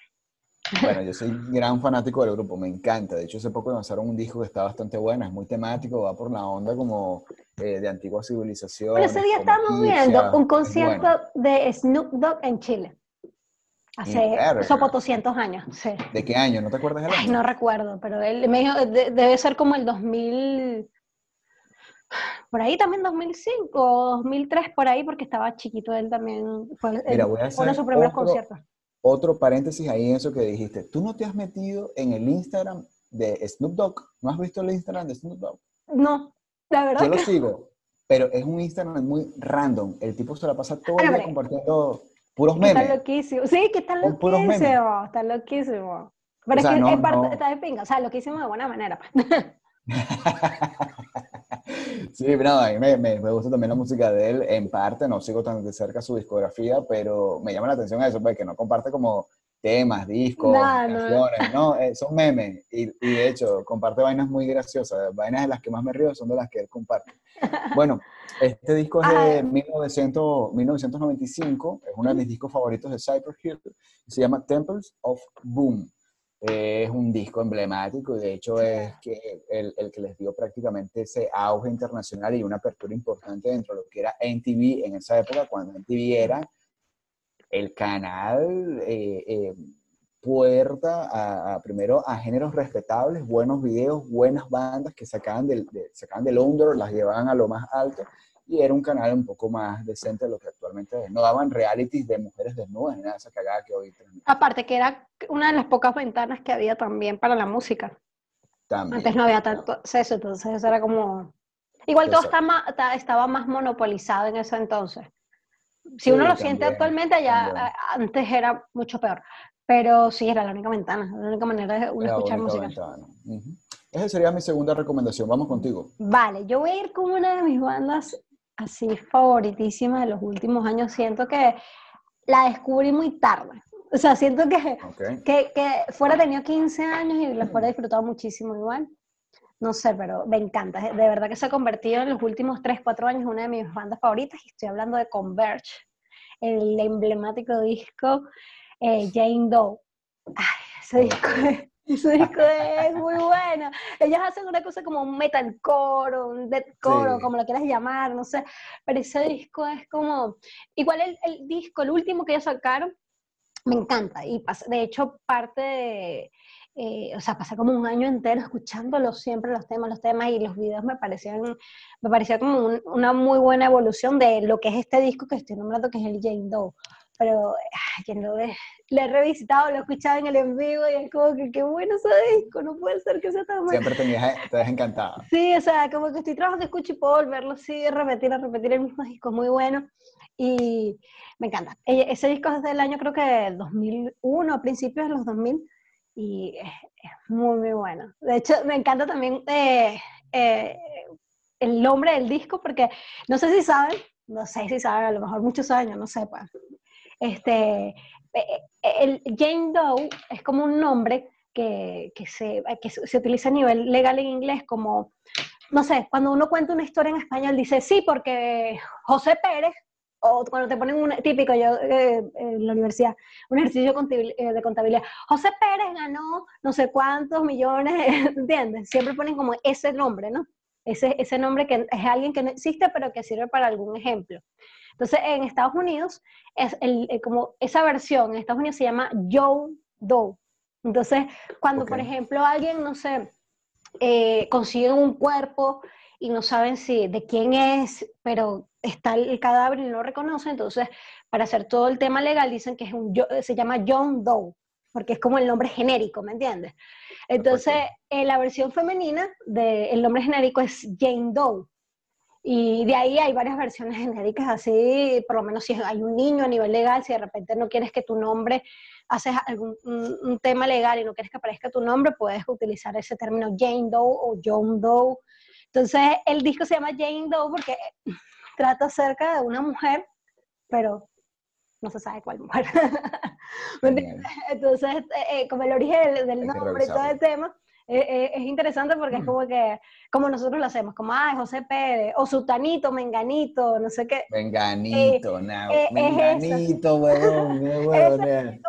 Bueno, yo soy gran fanático del grupo, me encanta. De hecho, hace poco lanzaron un disco que está bastante bueno, es muy temático, va por la onda como eh, de antigua civilización. Bueno, ese día estábamos viendo un concierto de Snoop Dogg en Chile. Hace por 200 años, sí. ¿De qué año? ¿No te acuerdas del Ay, año? no recuerdo, pero él me dijo, de- debe ser como el 2000, por ahí también 2005 o 2003, por ahí, porque estaba chiquito él también. Fue, Mira, voy a fue uno de hacer sus primeros otro- conciertos. Otro paréntesis ahí en eso que dijiste. ¿Tú no te has metido en el Instagram de Snoop Dogg? ¿No has visto el Instagram de Snoop Dogg? No, la verdad Yo lo sigo, pero es un Instagram muy random. El tipo se la pasa todo el día compartiendo puros que está memes. loquísimo. Sí, que está puros memes. loquísimo, está loquísimo. Pero O sea, es que no- en parte no. está de pinga, o sea, loquísimo de buena manera. pues. Sí, no, a mí me, me- me gusta también la música de él, en parte, no sigo tan de cerca su discografía, pero me llama la atención eso, pues, que no comparte como temas, discos, No, no. canciones, no, eh, son memes, y, y de hecho, comparte vainas muy graciosas, vainas de las que más me río son de las que él comparte. Bueno, este disco es de Ah. 1900, 1995, es uno de mis discos favoritos de Cypress Hill, se llama Temples of Boom. Es un disco emblemático y de hecho es que el, el, que les dio prácticamente ese auge internacional y una apertura importante dentro de lo que era NTV en esa época, cuando NTV era el canal eh, eh, puerta a, primero a géneros respetables, buenos videos, buenas bandas que sacaban del, de, sacaban del under, las llevaban a lo más alto y era un canal un poco más decente de lo que actualmente es. No daban realities de mujeres desnudas ni nada de esa cagada que hoy. Aparte que era una de las pocas ventanas que había también para la música. También. Antes no había tanto acceso, entonces eso era como... Igual todo está más, estaba más monopolizado en ese entonces. Si uno lo siente actualmente, ya antes era mucho peor. Pero sí, era la única ventana, la única manera de uno escuchar música. Esa sería mi segunda recomendación. Vamos contigo. Vale, yo voy a ir con una de mis bandas así favoritísimas de los últimos años. Siento que la descubrí muy tarde. O sea, siento que, que, que, fuera tenido 15 años y la fuera disfrutado muchísimo igual. No sé, pero me encanta. De verdad que se ha convertido en los últimos 3, 4 años una de mis bandas favoritas y estoy hablando de Converge, el emblemático disco eh, Jane Doe. Ay, ese disco, ese disco es muy bueno. Ellos hacen una cosa como un metalcore o un deathcore o como lo quieras llamar, no sé. Pero ese disco es como... Igual el, el disco, el último que ellos sacaron, me encanta. Y de hecho, parte de... Eh, o sea, pasé como un año entero escuchándolo siempre, los temas, los temas, y los videos me parecían, me parecía como una muy buena evolución de lo que es este disco que estoy nombrando, que es el Jane Doe pero quien lo ve, le he revisitado, lo he escuchado en el en vivo y es como que qué bueno ese disco, no puede ser que sea tan bueno. Siempre tenías, te has encantado. Sí, o sea, como que estoy trabajando, escucho y puedo volverlo así, repetir, a repetir el mismo disco, muy bueno. Y me encanta. Ese disco es del año creo que 2001, a principios de los 2000, y es, muy, muy bueno. De hecho, me encanta también eh, eh, el nombre del disco, porque no sé si saben, no sé si saben, a lo mejor muchos años, no sé, pues, este, el Jane Doe es como un nombre que, que, se, que se utiliza a nivel legal en inglés como, no sé, cuando uno cuenta una historia en español dice, sí, porque José Pérez, o cuando te ponen un típico, yo eh, en la universidad, un ejercicio eh, de contabilidad, José Pérez ganó no sé cuántos millones, ¿entiendes? Siempre ponen como ese nombre, ¿no? Ese, ese nombre que es alguien que no existe, pero que sirve para algún ejemplo. Entonces, en Estados Unidos, es el, como esa versión en Estados Unidos se llama Joe Doe. Entonces, cuando, por ejemplo, alguien, no sé, eh, consigue un cuerpo y no saben si de quién es, pero está el cadáver y no lo reconoce, entonces, para hacer todo el tema legal, dicen que es un, se llama John Doe, porque es como el nombre genérico, ¿me entiendes? Entonces, en la versión femenina del nombre genérico es Jane Doe. Y de ahí hay varias versiones genéricas, así, por lo menos si hay un niño a nivel legal, si de repente no quieres que tu nombre, haces algún un, tema legal y no quieres que aparezca tu nombre, puedes utilizar ese término Jane Doe o John Doe. Entonces, el disco se llama Jane Doe porque trata acerca de una mujer, pero no se sabe cuál mujer. Entonces, eh, eh, como el origen del, nombre y todo el tema, eh, eh, es interesante porque es mm. como que, como nosotros lo hacemos, como, ay, José Pérez, o Sutanito, Menganito, no sé qué. Menganito, eh, Menganito, weón,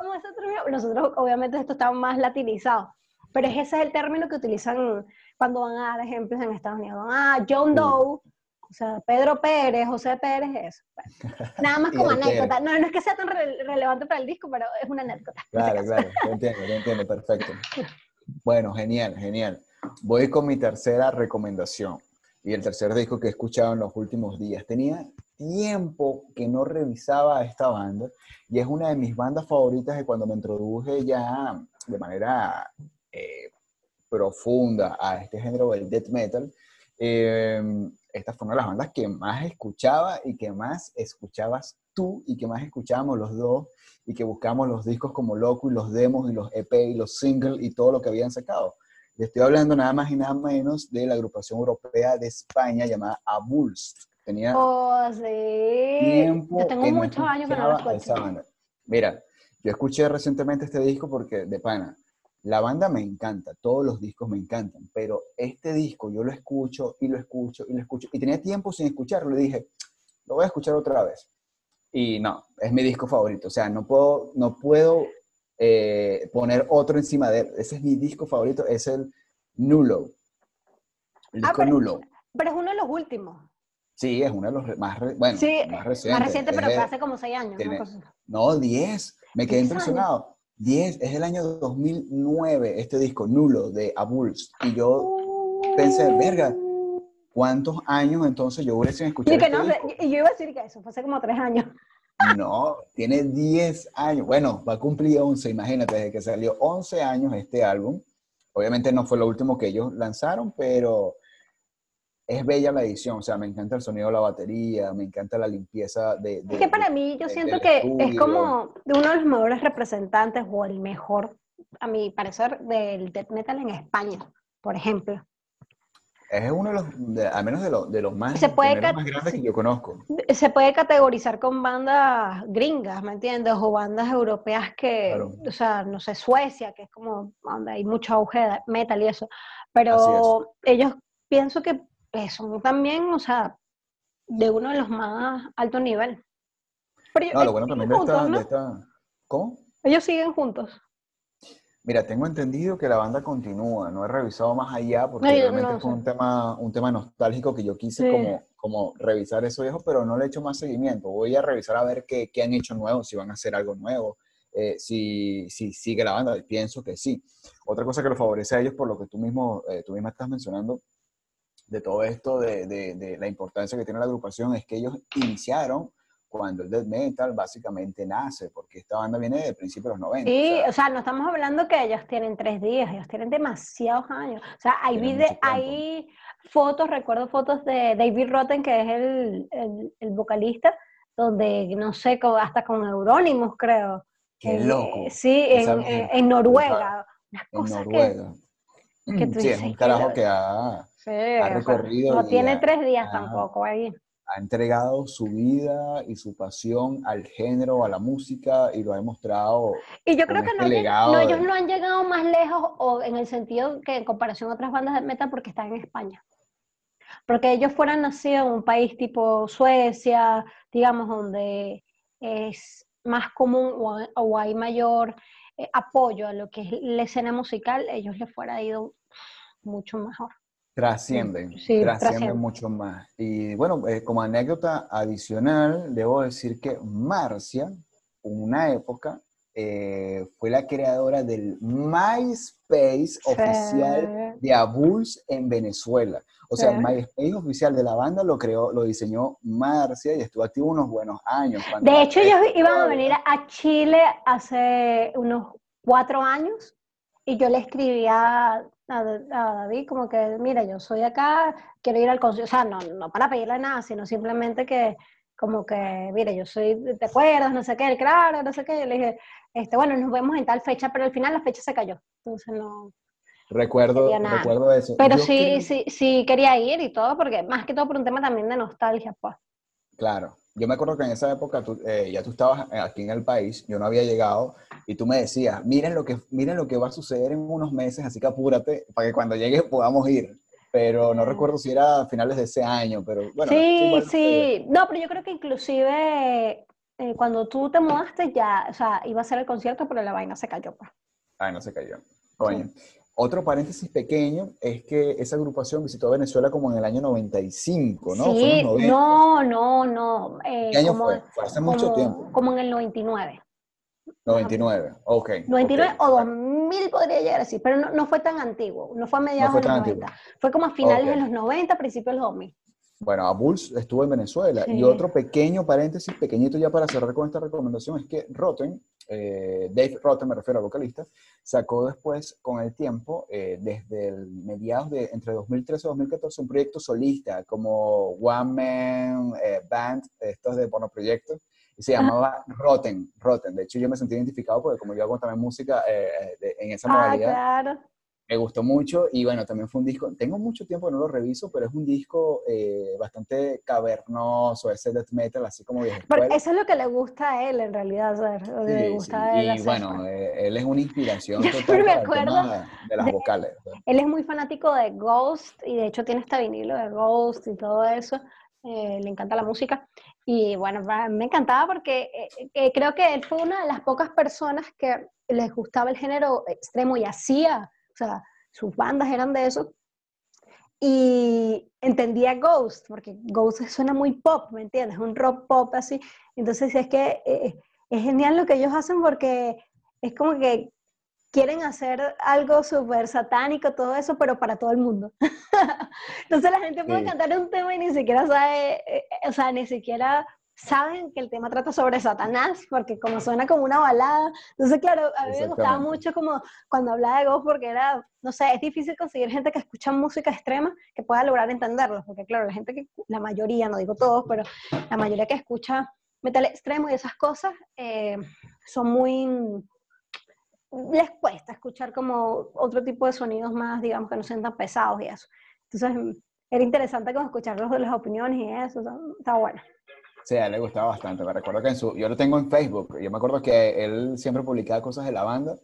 Nosotros, obviamente, esto está más latinizado, pero ese es el término que utilizan cuando van a dar ejemplos en Estados Unidos. Ah, John Doe, o sea, Pedro Pérez, José Pérez, eso. nada más como anécdota. No, no es que sea tan relevante para el disco, pero es una anécdota. Claro, claro, te entiendo, te entiendo, perfecto. Bueno, genial, genial. Voy con mi tercera recomendación y el tercer disco que he escuchado en los últimos días. Tenía tiempo que no revisaba esta banda y es una de mis bandas favoritas de cuando me introduje ya de manera eh, profunda a este género del death metal. Eh, esta fue una de las bandas que más escuchaba y que más escuchabas tú y que más escuchábamos los dos y que buscamos los discos como loco y los demos y los EP y los singles y todo lo que habían sacado. Le estoy hablando nada más y nada menos de la agrupación europea de España llamada Abulst. Tenía oh, sí. tiempo yo tengo muchos años que no lo escucho. Mira, yo escuché recientemente este disco porque, de pana, la banda me encanta, todos los discos me encantan, pero este disco yo lo escucho y lo escucho y lo escucho. Y tenía tiempo sin escucharlo, le dije, lo voy a escuchar otra vez. Y no, es mi disco favorito. O sea, no puedo, no puedo eh, poner otro encima de él. Ese es mi disco favorito, es el Nulo. El Ah, disco pero- Nulo. Pero es uno de los últimos. Sí, es uno de los más, re- bueno, Sí, más más recientes. reciente, pero de- hace como seis años. tiene-. No, 10. Me quedé 10 impresionado. 10, es el año 2009, este disco Nulo de Abuls. Y yo pensé, verga, ¿cuántos años entonces yo duré sin escuchar Y que este no, disco? y yo iba a decir que eso fue hace como tres años. No, tiene 10 años. Bueno, va a cumplir 11, imagínate, desde que salió 11 años este álbum. Obviamente no fue lo último que ellos lanzaron, pero es bella la edición. O sea, me encanta el sonido de la batería, me encanta la limpieza de... de- Es que para mí yo de- siento que es como de uno de los mejores representantes o el mejor, a mi parecer, del death metal en España, por ejemplo. Es uno de los, de- al menos de, los de los más, Se puede más grandes que yo conozco. Se puede categorizar con bandas gringas, ¿me entiendes? O bandas europeas que, Claro. o sea, no sé, Suecia, que es como donde hay mucho auge de metal y eso. Pero ellos pienso que son también, o sea, de uno de los más alto nivel. Pero No, lo bueno también de esta, ¿no? de esta- ¿Cómo? Ellos siguen juntos. Mira, tengo entendido que la banda continúa, no he revisado más allá porque No, realmente no fue un tema, un tema nostálgico que yo quise Sí. como, como revisar eso viejo, pero no le he hecho más seguimiento. Voy a revisar a ver qué, qué han hecho nuevo, si van a hacer algo nuevo, eh, si, si sigue la banda, pienso que sí. Otra cosa que lo favorece a ellos, por lo que tú mismo, eh, tú misma estás mencionando, de todo esto, de, de- de la importancia que tiene la agrupación, es que ellos iniciaron cuando el death metal básicamente nace, porque esta banda viene de principios de los 90. Sí, o sea, o sea, no estamos hablando que ellos tienen tres días, ellos tienen demasiados años. O sea, hay, vide- hay fotos, recuerdo fotos de David Rotten, que es el, el- el vocalista, donde, no sé, hasta con Eurónimos, creo. ¡Qué Eh, loco! Sí, Esa en, Noruega. En que... Noruega. que tú sí, es dices un que carajo que ha, Sí, o sea, recorrido no tiene ha- tres días ha- tampoco ahí. ha entregado su vida y su pasión al género, a la música y lo ha demostrado. Y yo creo que este no, de- ellos no han llegado más lejos o en el sentido que en comparación a otras bandas de metal porque están en España. Porque ellos fueran nacidos en un país tipo Suecia, digamos, donde es más común o, o hay mayor eh, apoyo a lo que es la escena musical, ellos les fuera ido mucho mejor. Trascienden, Sí, trascienden trascienden. mucho más. Y bueno, eh, como anécdota adicional, debo decir que Marcia, una época, eh, fue la creadora del MySpace oficial Sí. de Abuls en Venezuela. O sea, Sí. el MySpace oficial de la banda lo creó, lo diseñó Marcia y estuvo activo unos buenos años. De hecho, ellos iban a venir a Chile hace unos cuatro años y yo le escribía a, a David como que, mira, yo soy acá, quiero ir al concierto, o sea, no, no para pedirle nada, sino simplemente que, como que, mira, yo soy, ¿te acuerdas? No sé qué, claro, no sé qué. Yo le dije, este, bueno, nos vemos en tal fecha, pero al final la fecha se cayó. Entonces no. Recuerdo, nada. recuerdo eso. Pero Yo sí, creo- sí, sí quería ir y todo, porque más que todo por un tema también de nostalgia, pues. Claro. Yo me acuerdo que en esa época tú, eh, ya tú estabas aquí en el país, yo no había llegado, y tú me decías, miren lo, que, miren lo que va a suceder en unos meses, así que apúrate para que cuando llegue podamos ir. Pero no recuerdo si era a finales de ese año, pero bueno. sí, eh, sí. No, pero yo creo que inclusive eh, cuando tú te mudaste ya, o sea, iba a ser el concierto, pero la vaina se cayó. Pues. Ay, no se cayó. Coño. Otro paréntesis pequeño es que esa agrupación visitó Venezuela como en el año 95, ¿no? Sí, los 90. no, no, no. eh, ¿Qué año como, fue? Fue hace mucho como- tiempo. Como en el 99. 99, ok. 99 ok. o 2000 podría llegar así, pero no, no fue tan antiguo, no fue a mediados fue de los tan 90. antiguo. Fue como a finales Ok. de los 90, principios de los 2000. Bueno, Abuls estuvo en Venezuela. Sí. Y otro pequeño paréntesis, pequeñito ya para cerrar con esta recomendación, es que Rotten, eh, Dave Rotten, me refiero al vocalista, sacó después, con el tiempo, eh, desde el mediados de entre 2013 y 2014, un proyecto solista como One Man eh, Band, estos de Porno Proyecto, y se llamaba Rotten, Rotten. De hecho, yo me sentí identificado porque como yo hago también música eh, eh, de- en esa Ah, modalidad, claro. Me gustó mucho y bueno, también fue un disco, tengo mucho tiempo que no lo reviso, pero es un disco eh, bastante cavernoso, ese death metal, así como escuela. eso es lo que le gusta a él, en realidad. que le Sí, gusta sí, a él Y hacer, bueno, eh, él es una inspiración Yo total me para el acuerdo tema de las de- vocales. ¿no? Él es muy fanático de Ghost y de hecho tiene este vinilo de Ghost y todo eso. eh, le encanta la música. Y bueno, me encantaba porque eh, eh, creo que él fue una de las pocas personas que les gustaba el género extremo y hacía, sea, sus bandas eran de eso. Y entendía Ghost, porque Ghost suena muy pop, ¿me entiendes? Un rock pop así. Entonces es que eh, es genial lo que ellos hacen porque es como que quieren hacer algo súper satánico, todo eso, pero para todo el mundo. Entonces la gente puede Sí. cantar un tema y ni siquiera sabe, eh, eh, o sea, ni siquiera saben que el tema trata sobre Satanás, porque como suena como una balada. Entonces, claro, a mí me gustaba mucho como cuando hablaba de Ghost, porque era, no sé, es difícil conseguir gente que escucha música extrema que pueda lograr entenderlo, porque claro, la gente que, la mayoría, no digo todos, pero la mayoría que escucha metal extremo y esas cosas eh, son muy les cuesta escuchar como otro tipo de sonidos más, digamos, que no sean tan pesados y eso. Entonces, era interesante como escuchar los- las opiniones y eso, está bueno. Sí, a él le gustaba bastante. Me recuerdo que en su, yo lo tengo en Facebook. Yo me acuerdo que él siempre publicaba cosas de la banda.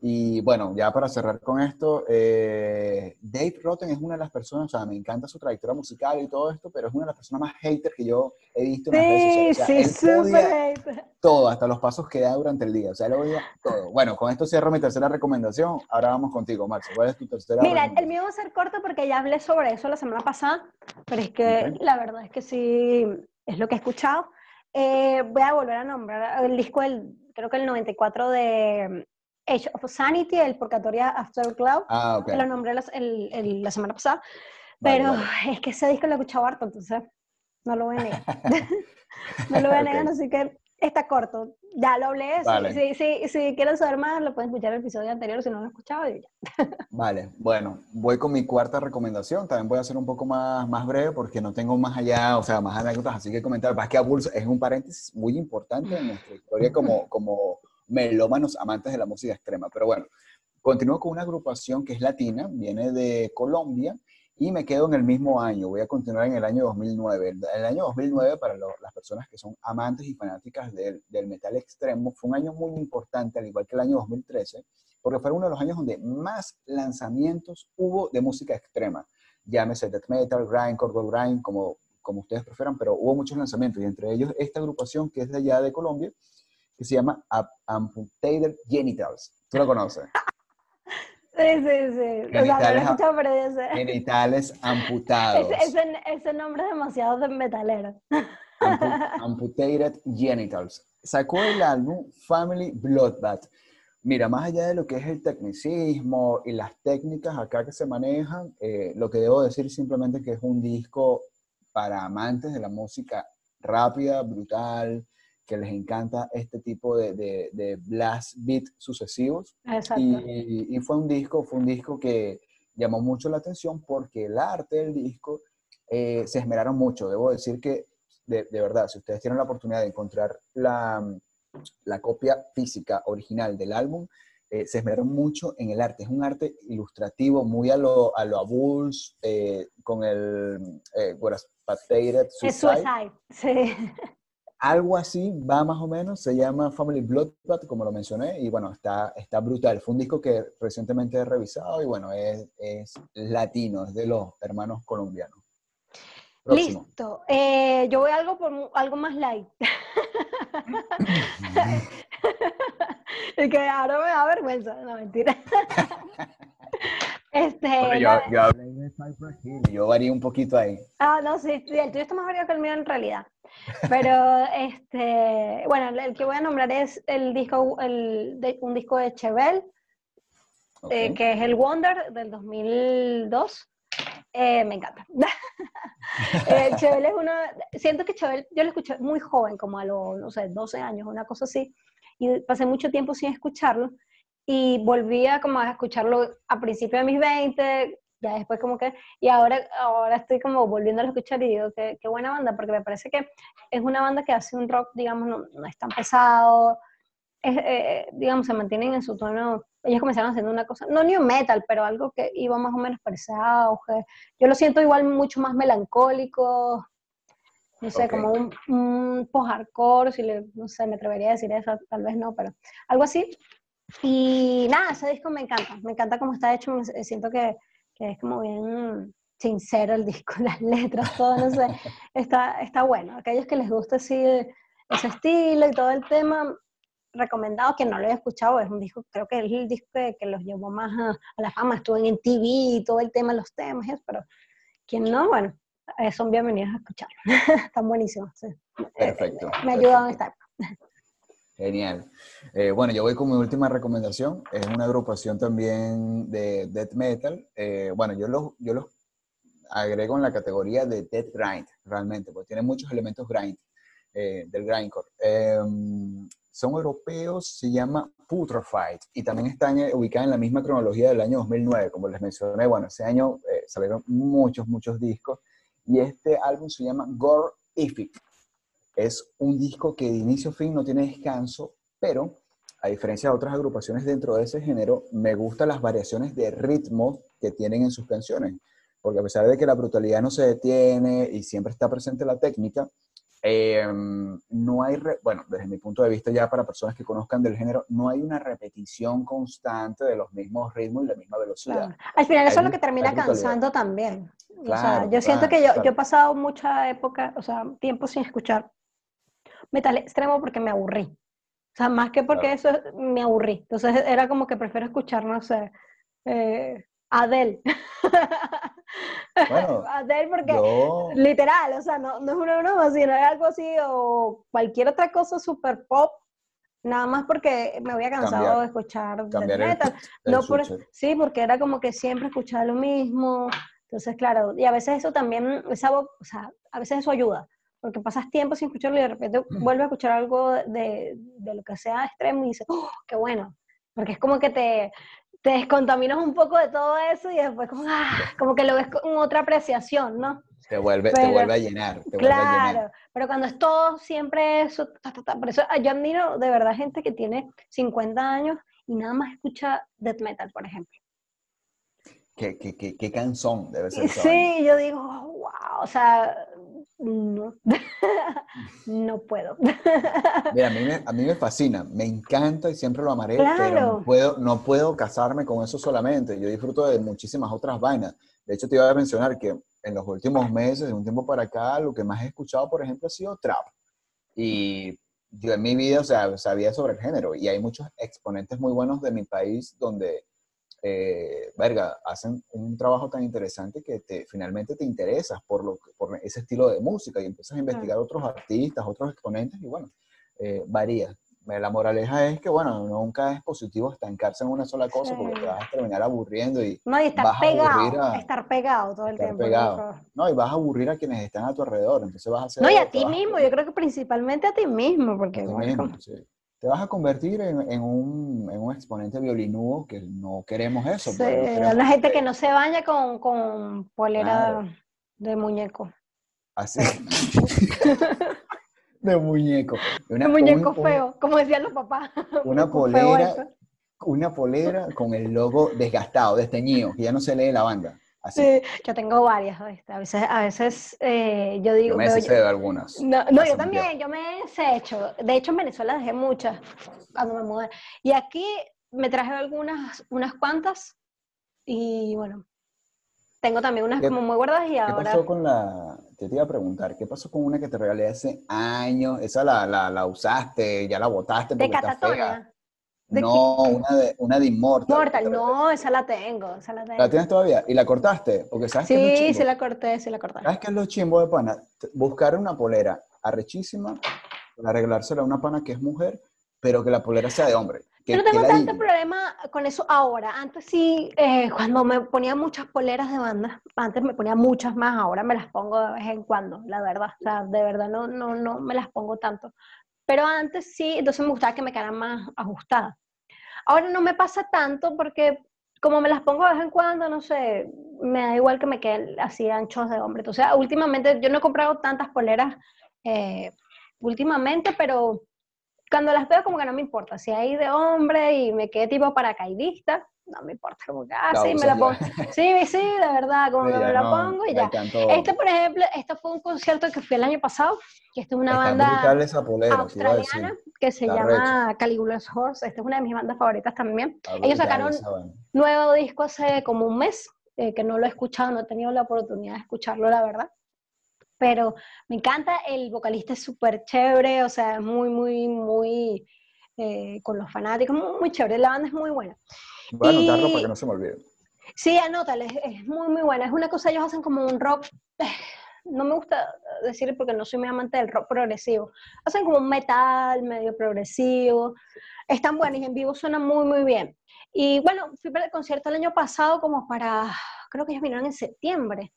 Y bueno, ya para cerrar con esto, eh, Dave Rotten es una de las personas, o sea, me encanta su trayectoria musical y todo esto, pero es una de las personas más haters que yo he visto en las redes Sí, sociales. O sea, sí, él odia súper hate. todo, hasta los pasos que da durante el día. O sea, él odia todo. Bueno, con esto cierro mi tercera recomendación. Ahora vamos contigo, Max. ¿Cuál es tu tercera Mira, el mío va a ser corto porque ya hablé sobre eso la semana pasada, pero es que Ok. la verdad es que sí, es lo que he escuchado. Eh, voy a volver a nombrar el disco del, creo que el 94 de Age of Sanity, el Purgatoria Afterglow. Ah, ok. que lo nombré las- el- el- la semana pasada, Vale, pero vale. es que ese disco lo he escuchado harto, entonces no lo voy a negar. no lo voy a negar, Ok. así que está corto. Ya lo hablé, si- Vale. si, si, si quieren saber más, lo pueden escuchar el episodio anterior si no lo han escuchado y ya. Vale, bueno, voy con mi cuarta recomendación. También voy a ser un poco más, más breve porque no tengo más allá, o sea, más anécdotas así que comentar. Más que Abulso es un paréntesis muy importante en nuestra historia como, como melómanos amantes de la música extrema. Pero bueno, continúo con una agrupación que es latina, viene de Colombia y me quedo en el mismo año. Voy a continuar en el año 2009. El, el año 2009, para lo- las personas que son amantes y fanáticas del, del metal extremo, fue un año muy importante, al igual que el año 2013 porque fue uno de los años donde más lanzamientos hubo de música extrema. Llámese death metal, grindcore, gold grind, como, como ustedes prefieran, pero hubo muchos lanzamientos y entre ellos esta agrupación que es de allá de Colombia, que se llama Am- Amputated Genitals. ¿Tú lo conoces? Sí, sí, sí. O sea, no lo he Genitales a- escuchado, pero ya sé. Genitales amputados. Ese, ese, ese nombre es demasiado de metalero. Ampu- Amputated Genitals. Sacó el álbum Family Bloodbath. Mira, más allá de lo que es el tecnicismo y las técnicas acá que se manejan, eh, lo que debo decir simplemente que es un disco para amantes de la música rápida, brutal, que les encanta este tipo de, de, de blast beat sucesivos. Exacto. Y, y fue un disco, fue un disco que llamó mucho la atención porque el arte del disco eh, se esmeraron mucho. Debo decir que, de, de verdad, si ustedes tienen la oportunidad de encontrar la, la copia física original del álbum, eh, se esmeraron mucho en el arte. Es un arte ilustrativo, muy a lo, a lo Abuls, eh, con el eh, Patheted Es Suicide. Suicide, sí. Algo así va más o menos, se llama Family Bloodbath, como lo mencioné, y bueno, está, está brutal. Fue un disco que recientemente he revisado y bueno, es, es latino, es de los hermanos colombianos. Próximo. Listo. Eh, yo voy a algo, por, algo más light. y que ahora me da vergüenza. No, mentira. este, Bueno, yo, yo hablé de Cypress Hill, yo varía un poquito ahí. Ah, no, sí, el tuyo está más variado que el mío en realidad. Pero, este, bueno, el- que voy a nombrar es el disco, el, de, un disco de Chevelle, Ok. eh, que es el Wonder del 2002. Eh, me encanta. eh, Chevelle es uno, siento que Chevelle, yo lo escuché muy joven, como a los, no sé, 12 años, una cosa así, y pasé mucho tiempo sin escucharlo, y volví a como a escucharlo a principios de mis 20, ya después como que, y ahora, ahora estoy como volviendo a escuchar y digo, qué, qué buena banda, porque me parece que es una banda que hace un rock, digamos, no, no es tan pesado, es, eh, digamos, se mantienen en su tono. Ellos comenzaron haciendo una cosa, no new metal, pero algo que iba más o menos por ese auge. Yo lo siento igual mucho más melancólico, no sé, Ok. como un, un post-hardcore, si le, no sé, me atrevería a decir eso, tal vez no, pero algo así. Y nada, ese disco me encanta, me encanta cómo está hecho, me- siento que, que es como bien, sincero el disco, las letras, todo, no sé, está, está bueno. Aquellos que les gusta así ese estilo y todo el tema, recomendado, que no lo he escuchado, es un disco, creo que es el disco que, los llevó más a, la fama, estuvo en TV y todo el tema, los temas, pero quien no, bueno, eh, son bienvenidos a escucharlo. Están buenísimos. Perfecto. Me, ayudan a estar. Genial. Eh, bueno, yo voy con mi última recomendación. Es una agrupación también de death metal. Eh, bueno, yo los, yo los agrego en la categoría de death grind, realmente, porque tiene muchos elementos grind, del grindcore. Em, son europeos, se llama Putrefied y también están eh, ubicados en la misma cronología del año 2009, como les mencioné, bueno, ese año eh, salieron muchos, muchos discos y este álbum se llama Gore-ific. Es un disco que de inicio a fin no tiene descanso, pero a diferencia de otras agrupaciones dentro de ese género, me gustan las variaciones de ritmo que tienen en sus canciones, porque a pesar de que la brutalidad no se detiene y siempre está presente la técnica, Em, no hay, bueno, desde mi punto de vista ya para personas que conozcan del género, no hay una repetición constante de los mismos ritmos y la misma velocidad. Al final eso es lo que termina cansando también. o sea, yo siento que yo, yo, he pasado mucha época, o sea, tiempo sin escuchar metal extremo porque me aburrí. O sea, más que porque eso me aburrí. Entonces era como que prefiero escuchar, no sé, eh, Adele. Bueno, Adele porque literal, o sea, no, no es una broma, sino es algo así o cualquier otra cosa super pop, nada más porque me había cansado de escuchar de metal. no sí, porque era como que siempre escuchaba lo mismo. Entonces, claro, y a veces eso también, esa, o sea, a veces eso ayuda, porque pasas tiempo sin escucharlo y de repente vuelves a escuchar algo de, de lo que sea extremo y dices, ¡oh, qué bueno! Porque es como que te, te descontaminas un poco de todo eso y después como, ah, como que lo ves con otra apreciación, ¿no? Te vuelve, te vuelve a llenar. claro, pero cuando es todo siempre eso, por eso yo admiro de verdad gente que tiene 50 años y nada más escucha death metal, por ejemplo. Qué, qué, qué, qué canción debe ser. Sí, yo digo, wow, o sea, no, no puedo. Mira, a mí, me, a mí me fascina, me encanta y siempre lo amaré, pero no puedo, no puedo casarme con eso solamente. Yo disfruto de muchísimas otras vainas. De hecho, te iba a mencionar que en los últimos meses, de un tiempo para acá, lo que más he escuchado, por ejemplo, ha sido trap. Y yo en mi vida, o sea, sabía sobre el género. Y hay muchos exponentes muy buenos de mi país donde eh, verga, hacen un trabajo tan interesante que te, finalmente te interesas por, lo, por ese estilo de música y empiezas a investigar otros artistas, otros exponentes y bueno, eh, varía. La moraleja es que, bueno, nunca es positivo estancarse en una sola cosa porque te vas a terminar aburriendo y, no, y estar pegado, estar pegado todo el tiempo. No, y vas a aburrir a quienes están a tu alrededor, entonces vas a hacer... No, y a ti mismo, yo creo que principalmente a ti mismo, porque te vas a convertir en, un, en, un, exponente violinudo que no queremos eso. Sí, la gente que no se baña con, con polera de muñeco. Así. de muñeco. de muñeco feo, como decían los papás. Una polera, una polera con el logo desgastado, desteñido, que ya no se lee la banda. Sí, yo tengo varias, A veces, a veces eh, yo digo... Yo me he de algunas. No, no yo también, yo me he hecho. De hecho, en Venezuela dejé muchas cuando me mudé. Y aquí me traje algunas, unas cuantas y bueno, tengo también unas como muy guardadas y ahora... ¿Qué pasó con la... Te iba a preguntar, ¿qué pasó con una que te regalé hace años? Esa la, la, la usaste, ya la botaste porque de está fea. No, una de, una de Immortal. Immortal, no, esa la tengo, esa la tengo. ¿La tienes todavía? ¿Y la cortaste? Porque sabes sí, que sí la corté, sí la corté. ¿Sabes qué es lo chimbo de pana? Buscar una polera arrechísima para arreglársela a una pana que es mujer, pero que la polera sea de hombre. Yo no tengo tanto problema con eso ahora. Antes sí, eh, cuando me ponía muchas poleras de banda, antes me ponía muchas más, ahora me las pongo de vez en cuando, la verdad. O sea, de verdad no, no, no me las pongo tanto. Pero antes sí, entonces me gustaba que me quedaran más ajustadas. Ahora no me pasa tanto porque como me las pongo de vez en cuando, no sé, me da igual que me queden así anchos de hombre. Sea, últimamente yo no he comprado tantas poleras eh, últimamente, pero cuando las veo como que no me importa. Si hay de hombre y me quede tipo paracaidista, no me importa, como que, ah, sí, me la pongo. Sí, sí, de verdad, como que me la pongo y ya. Este, por ejemplo, este fue un concierto que fui el año pasado, que esta es una banda australiana que se llama Caligula's Horse. Esta es una de mis bandas favoritas también. Ellos sacaron nuevo disco hace como un mes eh, que no lo he escuchado, no he tenido la oportunidad de escucharlo, la verdad. Pero me encanta, el vocalista es súper chévere, o sea, muy, muy, muy eh, con los fanáticos, muy, muy, chévere, la banda es muy buena. Voy a anotarlo para que no se me olvide. Sí, anótale, es, es muy, muy buena. Es una cosa, ellos hacen como un rock, no me gusta decir porque no soy muy amante del rock progresivo. Hacen como un metal medio progresivo. Están buenos y en vivo suenan muy, muy bien. Y bueno, fui para el concierto el año pasado como para, creo que ellos vinieron en septiembre.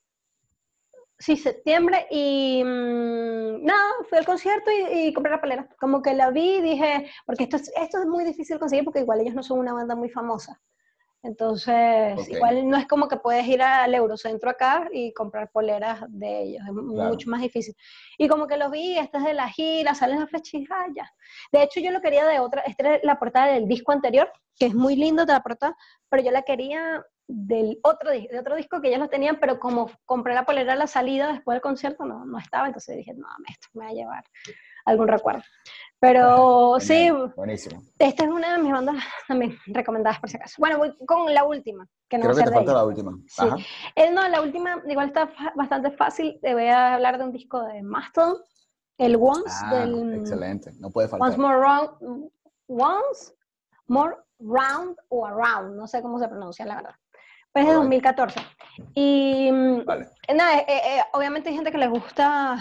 Sí, septiembre y mmm, nada, fui al concierto y, y, compré la palera. Como que la vi y dije, porque esto es, esto es muy difícil conseguir porque igual ellos no son una banda muy famosa. Entonces, okay. igual no es como que puedes ir al Eurocentro acá y comprar poleras de ellos, es claro. mucho más difícil. Y como que lo vi, esta es de la gira, salen las flechijas, ya. De hecho, yo lo quería de otra, esta es la portada del disco anterior, que es muy lindo de la portada, pero yo la quería del otro, de otro disco que ellos lo tenían, pero como compré la polera a la salida después del concierto, no, no estaba, entonces dije, no, esto me va a llevar algún recuerdo. Pero sí, buenísimo. esta es una de mis bandas también recomendadas por si acaso. Bueno, voy con la última. Que no Creo va a que te falta ella. la última. Sí. Eh, no, la última igual está bastante fácil. Te voy a hablar de un disco de Mastodon, el Once, Ah, del excelente. No puede faltar. Once More Round, Once More Round o Around, no sé cómo se pronuncia la verdad. Pero es de Alright. 2014. Y Vale. nada, eh, eh, obviamente hay gente que le gusta,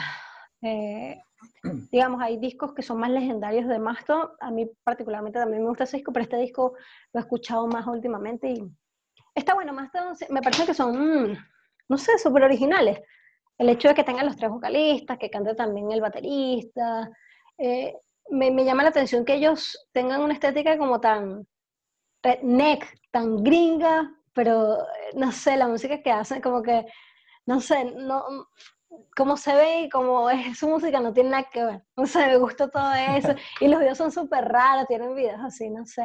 eh, digamos, hay discos que son más legendarios de Mastodon. A mí particularmente también me gusta ese disco, pero este disco lo he escuchado más últimamente y está bueno. Mastodon se- me parece que son, mm, no sé, súper originales. El hecho de que tengan los tres vocalistas, que cante también el baterista, eh, me, me llama la atención que ellos tengan una estética como tan redneck, tan gringa, pero eh, no sé, la música que hacen, como que, no sé, no, como se ve y como es su música no tiene nada que ver. No sé, me gusta todo eso. Y los videos son súper raros, tienen videos así, no sé,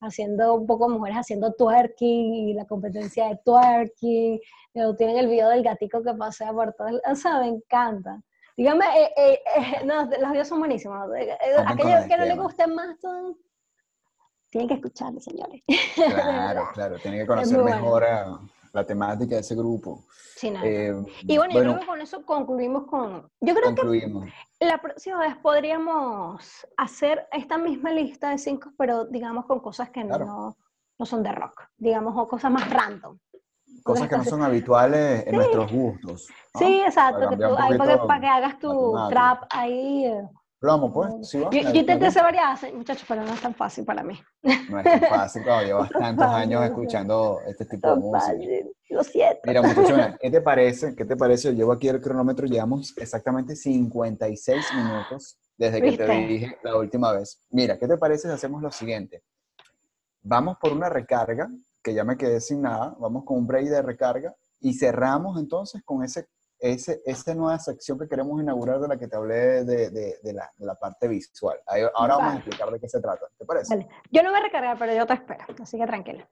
haciendo un poco mujeres haciendo twerking y la competencia de twerking. Luego tienen el video del gatico que pasea por todo. el- O sea, me encanta. Dígame, eh, eh, eh, no, los videos son buenísimos. Eh, con Aquellos el que no les gusten más son... Tienen que escucharlo, señores. Claro, claro. Tiene que conocer bueno. mejor a la temática de ese grupo. Sí, nada. Eh, y bueno, yo creo que con eso concluimos con... Yo creo que concluimos. La próxima vez podríamos hacer esta misma lista de cinco, pero digamos con cosas que Claro. no, no son de rock, digamos, o cosas más random. Cosas que no son habituales en nuestros gustos. ¿no? Sí, exacto, Para que tú, ahí para, que, para que hagas tu trap ahí. Eh. Vamos, pues. Sí, va. Yo, yo intenté hacer varias, eh, muchachos, pero no es tan fácil para mí. No es tan fácil, claro, llevas tantos años escuchando este tipo de música. fácil, Lo siento. Mira, muchachos, ¿qué te parece? ¿Qué te parece? Yo llevo aquí el cronómetro, llevamos exactamente 56 minutos desde que te dije la última vez. Mira, ¿qué te parece si hacemos lo siguiente? Vamos por una recarga, que ya me quedé sin nada, vamos con un break de recarga y cerramos entonces con ese, ese, esa nueva sección que queremos inaugurar de la que te hablé de, de- de la, de la parte visual. Ahora vamos a explicar de qué se trata, ¿te parece? Vale. Yo no voy a recargar, pero yo te espero, así que tranquila.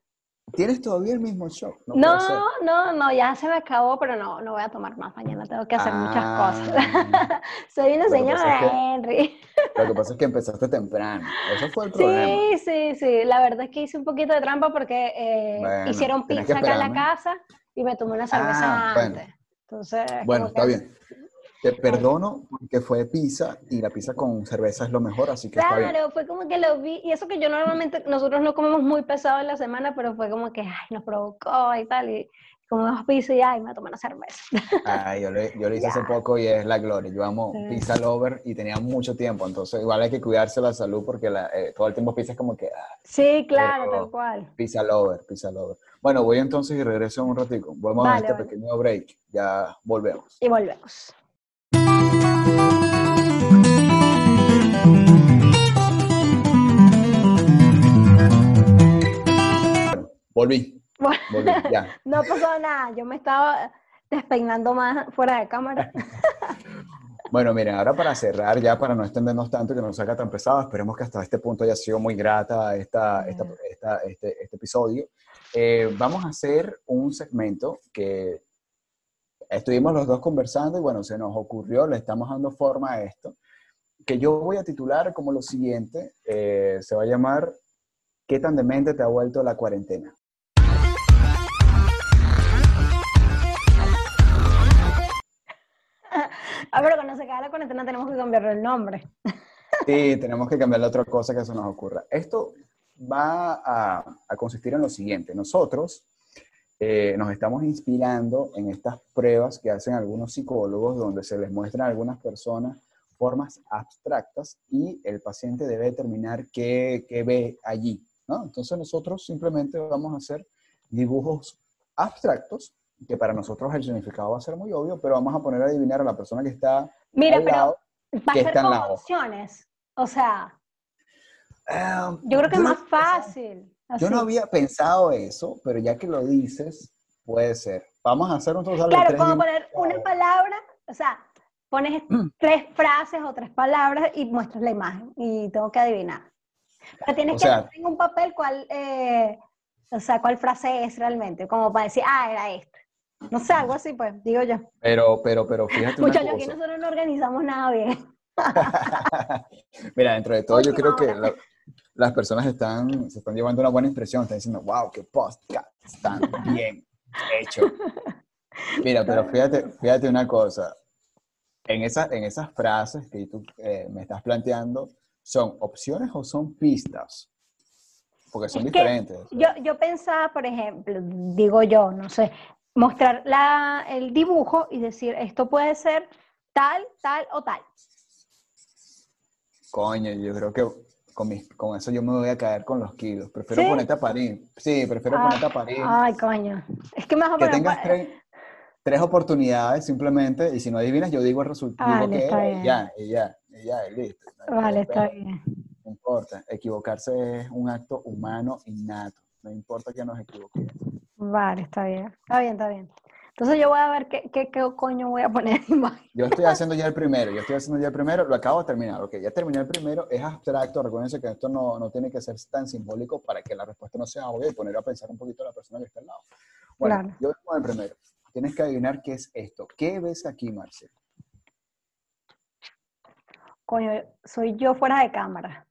¿Tienes todavía el mismo show? No, no, no, ya se me acabó, pero no, no voy a tomar más mañana, tengo que hacer muchas Ah. cosas. Soy una Lo señora, es que- Henry. Lo que pasa es que empezaste temprano. Eso fue el problema. Sí, sí, sí. La verdad es que hice un poquito de trampa porque eh, Bueno, hicieron pizza acá en la casa y me tomé una cerveza Ah, bueno. Entonces, Bueno, está que- bien. Te perdono porque fue pizza y la pizza con cerveza es lo mejor, así que está bien. Claro, fue como que lo vi, y eso que yo normalmente, nosotros no comemos muy pesado en la semana, pero fue como que, ay, nos provocó y tal, y comimos pizza y ay, me tomé una cerveza. Ay, yo, lo, yo lo hice hace poco y es la gloria. Yo amo Sí. pizza lover y tenía mucho tiempo, entonces igual hay que cuidarse la salud porque la- eh, todo el tiempo pizza es como que ah, Sí, claro, Pero- tal cual. pizza lover, pizza lover. Bueno, voy entonces y regreso en un ratico. Vamos a Vale, este vale. pequeño break. Ya volvemos. Y volvemos. Volví, Bueno, ya. no pasó nada, yo me estaba despeinando más fuera de cámara. Bueno, miren, ahora para cerrar, ya para no extendernos tanto que no salga tan pesado, esperemos que hasta este punto haya sido muy grata esta, esta- esta- este, este episodio. Eh, vamos a hacer un segmento que estuvimos los dos conversando y bueno, se nos ocurrió, le estamos dando forma a esto, que yo voy a titular como lo siguiente, eh, se va a llamar ¿Qué tan demente te ha vuelto la cuarentena? Ah, pero cuando se acabe la cuarentena tenemos que cambiarle el nombre. Sí, tenemos que cambiar la otra cosa que se nos ocurra. Esto va a, a consistir en lo siguiente. Nosotros eh, nos estamos inspirando en estas pruebas que hacen algunos psicólogos donde se les muestran a algunas personas formas abstractas y el paciente debe determinar qué, qué ve allí. ¿no? Entonces nosotros simplemente vamos a hacer dibujos abstractos que para nosotros el significado va a ser muy obvio, pero vamos a poner a adivinar a la persona que está Mira, al pero lado. va a ser con opciones. O sea, Ah, yo creo que es más fácil. Yo no había pensado eso, pero ya que lo dices, puede ser. Vamos a hacer un total de Claro, tres como dibujos poner una palabra, o sea, pones Mm. tres frases o tres palabras y muestras la imagen y tengo que adivinar. Pero tienes O que sea- en un papel cuál, eh, o sea, cuál frase es realmente, como para decir, ah, era esta. No sé, algo así, pues, digo yo. Pero, pero, pero fíjate Muchachos, aquí nosotros no organizamos nada bien. Mira, dentro de todo, yo creo que la- las personas están, se están llevando una buena impresión, están diciendo, wow, qué podcast tan bien hecho. Mira, pero fíjate, fíjate una cosa. En, esa, en esas frases que tú eh, me estás planteando, ¿son opciones o son pistas? Porque son Es diferentes. Yo, yo pensaba, por ejemplo, digo yo, no sé, mostrar la, el dibujo y decir, esto puede ser tal, tal o tal. Coño, yo creo que con, mis- con eso yo me voy a caer con los kilos. Prefiero ¿Sí? ponerte a parir. Sí, prefiero Ah, ponerte a parir. Ay, coño. Es que más o que menos... tengas pa- tres, tres oportunidades simplemente, y si no adivinas, yo digo el resultado, Vale, digo que está y ya, y ya, y ya, y listo. No hay Vale, está bien. No importa, equivocarse es un acto humano innato, no importa que nos equivoquemos. Vale, está bien. Está bien, está bien. Entonces yo voy a ver qué, qué, qué coño voy a poner en imagen. Yo estoy haciendo ya el primero, yo estoy haciendo ya el primero, lo acabo de terminar, ok, ya terminé el primero, es abstracto, recuérdense que esto no, no tiene que ser tan simbólico para que la respuesta no sea obvia y poner a pensar un poquito a la persona que está al lado. Bueno, Claro. yo voy con el primero, tienes que adivinar qué es esto, ¿qué ves aquí, Marcia? Coño, soy yo fuera de cámara.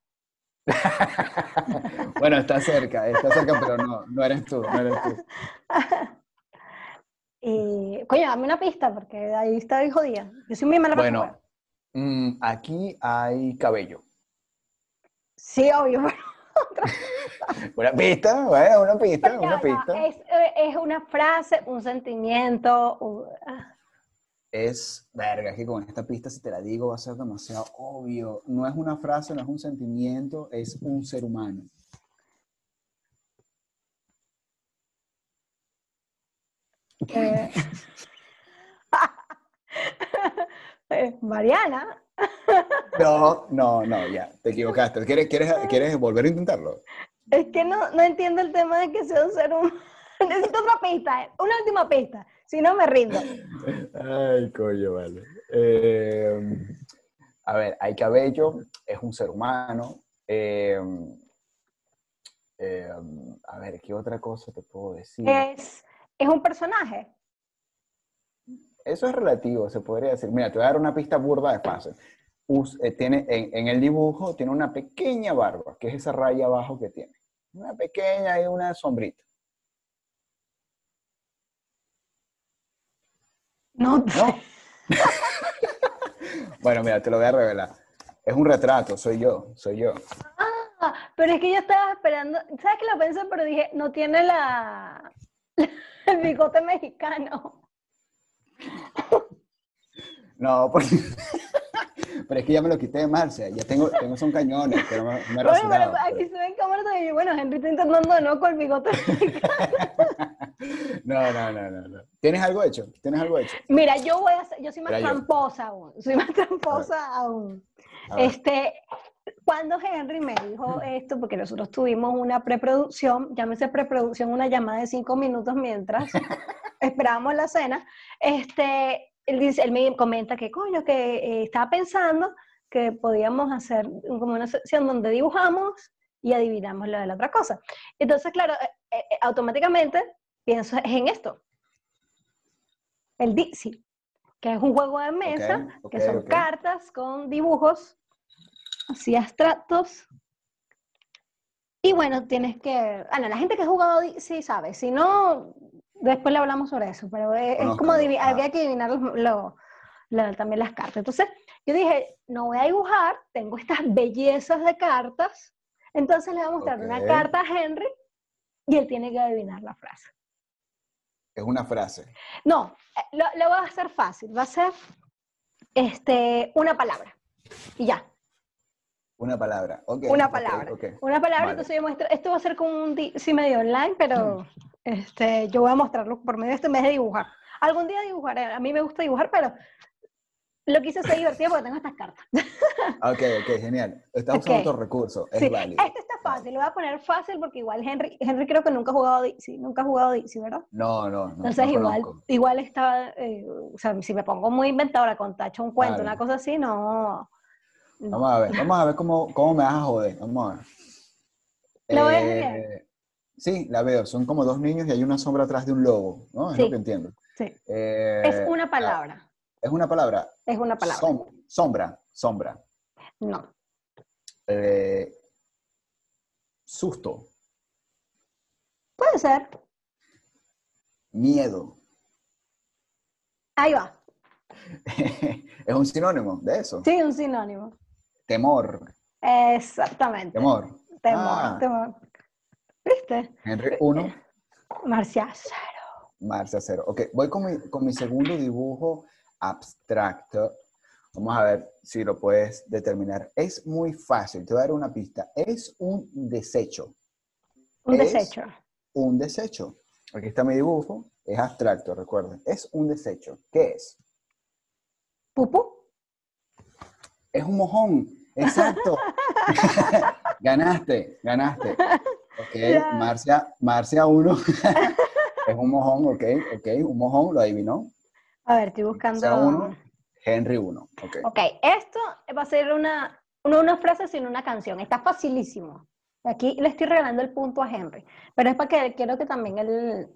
bueno, está cerca, está cerca, pero no, no eres tú, no eres tú. Y, coño, dame una pista, porque ahí estoy jodida. Yo soy muy mala Bueno, mm, aquí hay cabello. Sí, obvio. Una pista, bueno, una pista, una pista. Es, eh, es una frase, un sentimiento. ah, Es, verga, es que con esta pista, si te la digo, va a ser demasiado obvio. No es una frase, no es un sentimiento, es un ser humano. eh. Eh, Mariana. No, no, no, ya, te equivocaste. ¿Quieres, quieres, quieres volver a intentarlo? Es que no, no entiendo el tema de que sea un ser humano. Necesito otra pista, eh, una última pista. Si no, me rindo. Ay, coño, vale. Eh, a ver, hay cabello, es un ser humano. eh, eh, a ver, ¿qué otra cosa te puedo decir? Es, es un personaje. Eso es relativo, se podría decir. Mira, te voy a dar una pista burda de fácil. Us- eh, tiene, en, en el dibujo tiene una pequeña barba, que es esa raya abajo que tiene. Una pequeña y una sombrita. No, ¿No? bueno, mira, te lo voy a revelar. Es un retrato, soy yo, soy yo. Ah, pero es que yo estaba esperando, ¿sabes que lo pensé? Pero dije, no tiene la el bigote mexicano. No, porque... pero es que ya me lo quité de Marcia, ya tengo, tengo son cañones, pero me, me he Bueno, pero aquí se ve en cámara y yo, bueno, Henry está intentando de nuevo con el bigote. No, no, no, no, no. ¿Tienes algo hecho? ¿Tienes algo hecho? Mira, yo voy a hacer, yo soy más Mira, yo. tramposa aún, soy más tramposa aún. Este, cuando Henry me dijo esto, porque nosotros tuvimos una preproducción, llámese preproducción, una llamada de cinco minutos mientras esperábamos la cena, este, él, dice, él me comenta que, coño, que eh, estaba pensando que podíamos hacer como una sección donde dibujamos y adivinamos lo de la otra cosa. Entonces, claro, eh, eh, automáticamente pienso en esto. El Dixie, que es un juego de mesa, que son cartas con dibujos así abstractos. Y bueno, tienes que... Ah, no, la gente que ha jugado Dixie sabe, si no, después le hablamos sobre eso, pero es, es como había que adivinar lo- también las cartas. Entonces, yo dije, no voy a dibujar, tengo estas bellezas de cartas, entonces le voy a mostrar una carta a Henry y él tiene que adivinar la frase. Es una frase. No, eh, lo, lo voy a hacer fácil, va a ser este, una palabra y ya, Una palabra. ok, una palabra. Una palabra, Vale. entonces yo muestro, esto va a ser como un, sí medio online, pero este, yo voy a mostrarlo por medio de esto en vez de dibujar. Algún día dibujaré, a mí me gusta dibujar, pero lo quise hacer divertido porque tengo estas cartas. Ok, ok, genial. Estás usando otro recurso. Es Sí, válido. este está fácil, lo voy a poner fácil porque igual Henry, Henry creo que nunca ha jugado Dixie, nunca ha jugado Dixie, ¿verdad? No, no, no. Entonces no igual, conozco. igual está, eh, o sea, si me pongo muy inventadora con tacho un cuento, una cosa así, no. Vamos a ver, vamos a ver cómo, cómo me vas a joder. Vamos a ver. ¿Lo ves Eh, bien? Sí, la veo. Son como dos niños y hay una sombra atrás de un lobo, ¿no? Es Sí. lo que entiendo. Sí. Eh, Es una palabra, Es una palabra. es una palabra. Som- sombra, sombra. No, Eh, susto, puede ser. miedo. Ahí va. es un sinónimo de eso. Sí, un sinónimo. Temor, Exactamente. temor. Temor, Ah. temor. ¿Viste? Henry 1, Marcial cero. Marcia 0. Ok, voy con mi, con mi segundo dibujo abstracto. Vamos a ver si lo puedes determinar. Es muy fácil, te voy a dar una pista. Es un desecho. Un Es- desecho. Un desecho. Aquí está mi dibujo. Es abstracto, recuerden. Es un desecho. ¿Qué es? ¿Pupu? Es un mojón. Exacto. ganaste, ganaste. Ok, Ya. Marcia, Marcia 1. es un mojón, ok, ok, un mojón, lo adivinó. A ver, estoy Marcia buscando. 1, Henry 1. Ok. Ok, esto va a ser una, no una frase, sino una canción. Está facilísimo. Aquí le estoy regalando el punto a Henry, pero es para que quiero que también él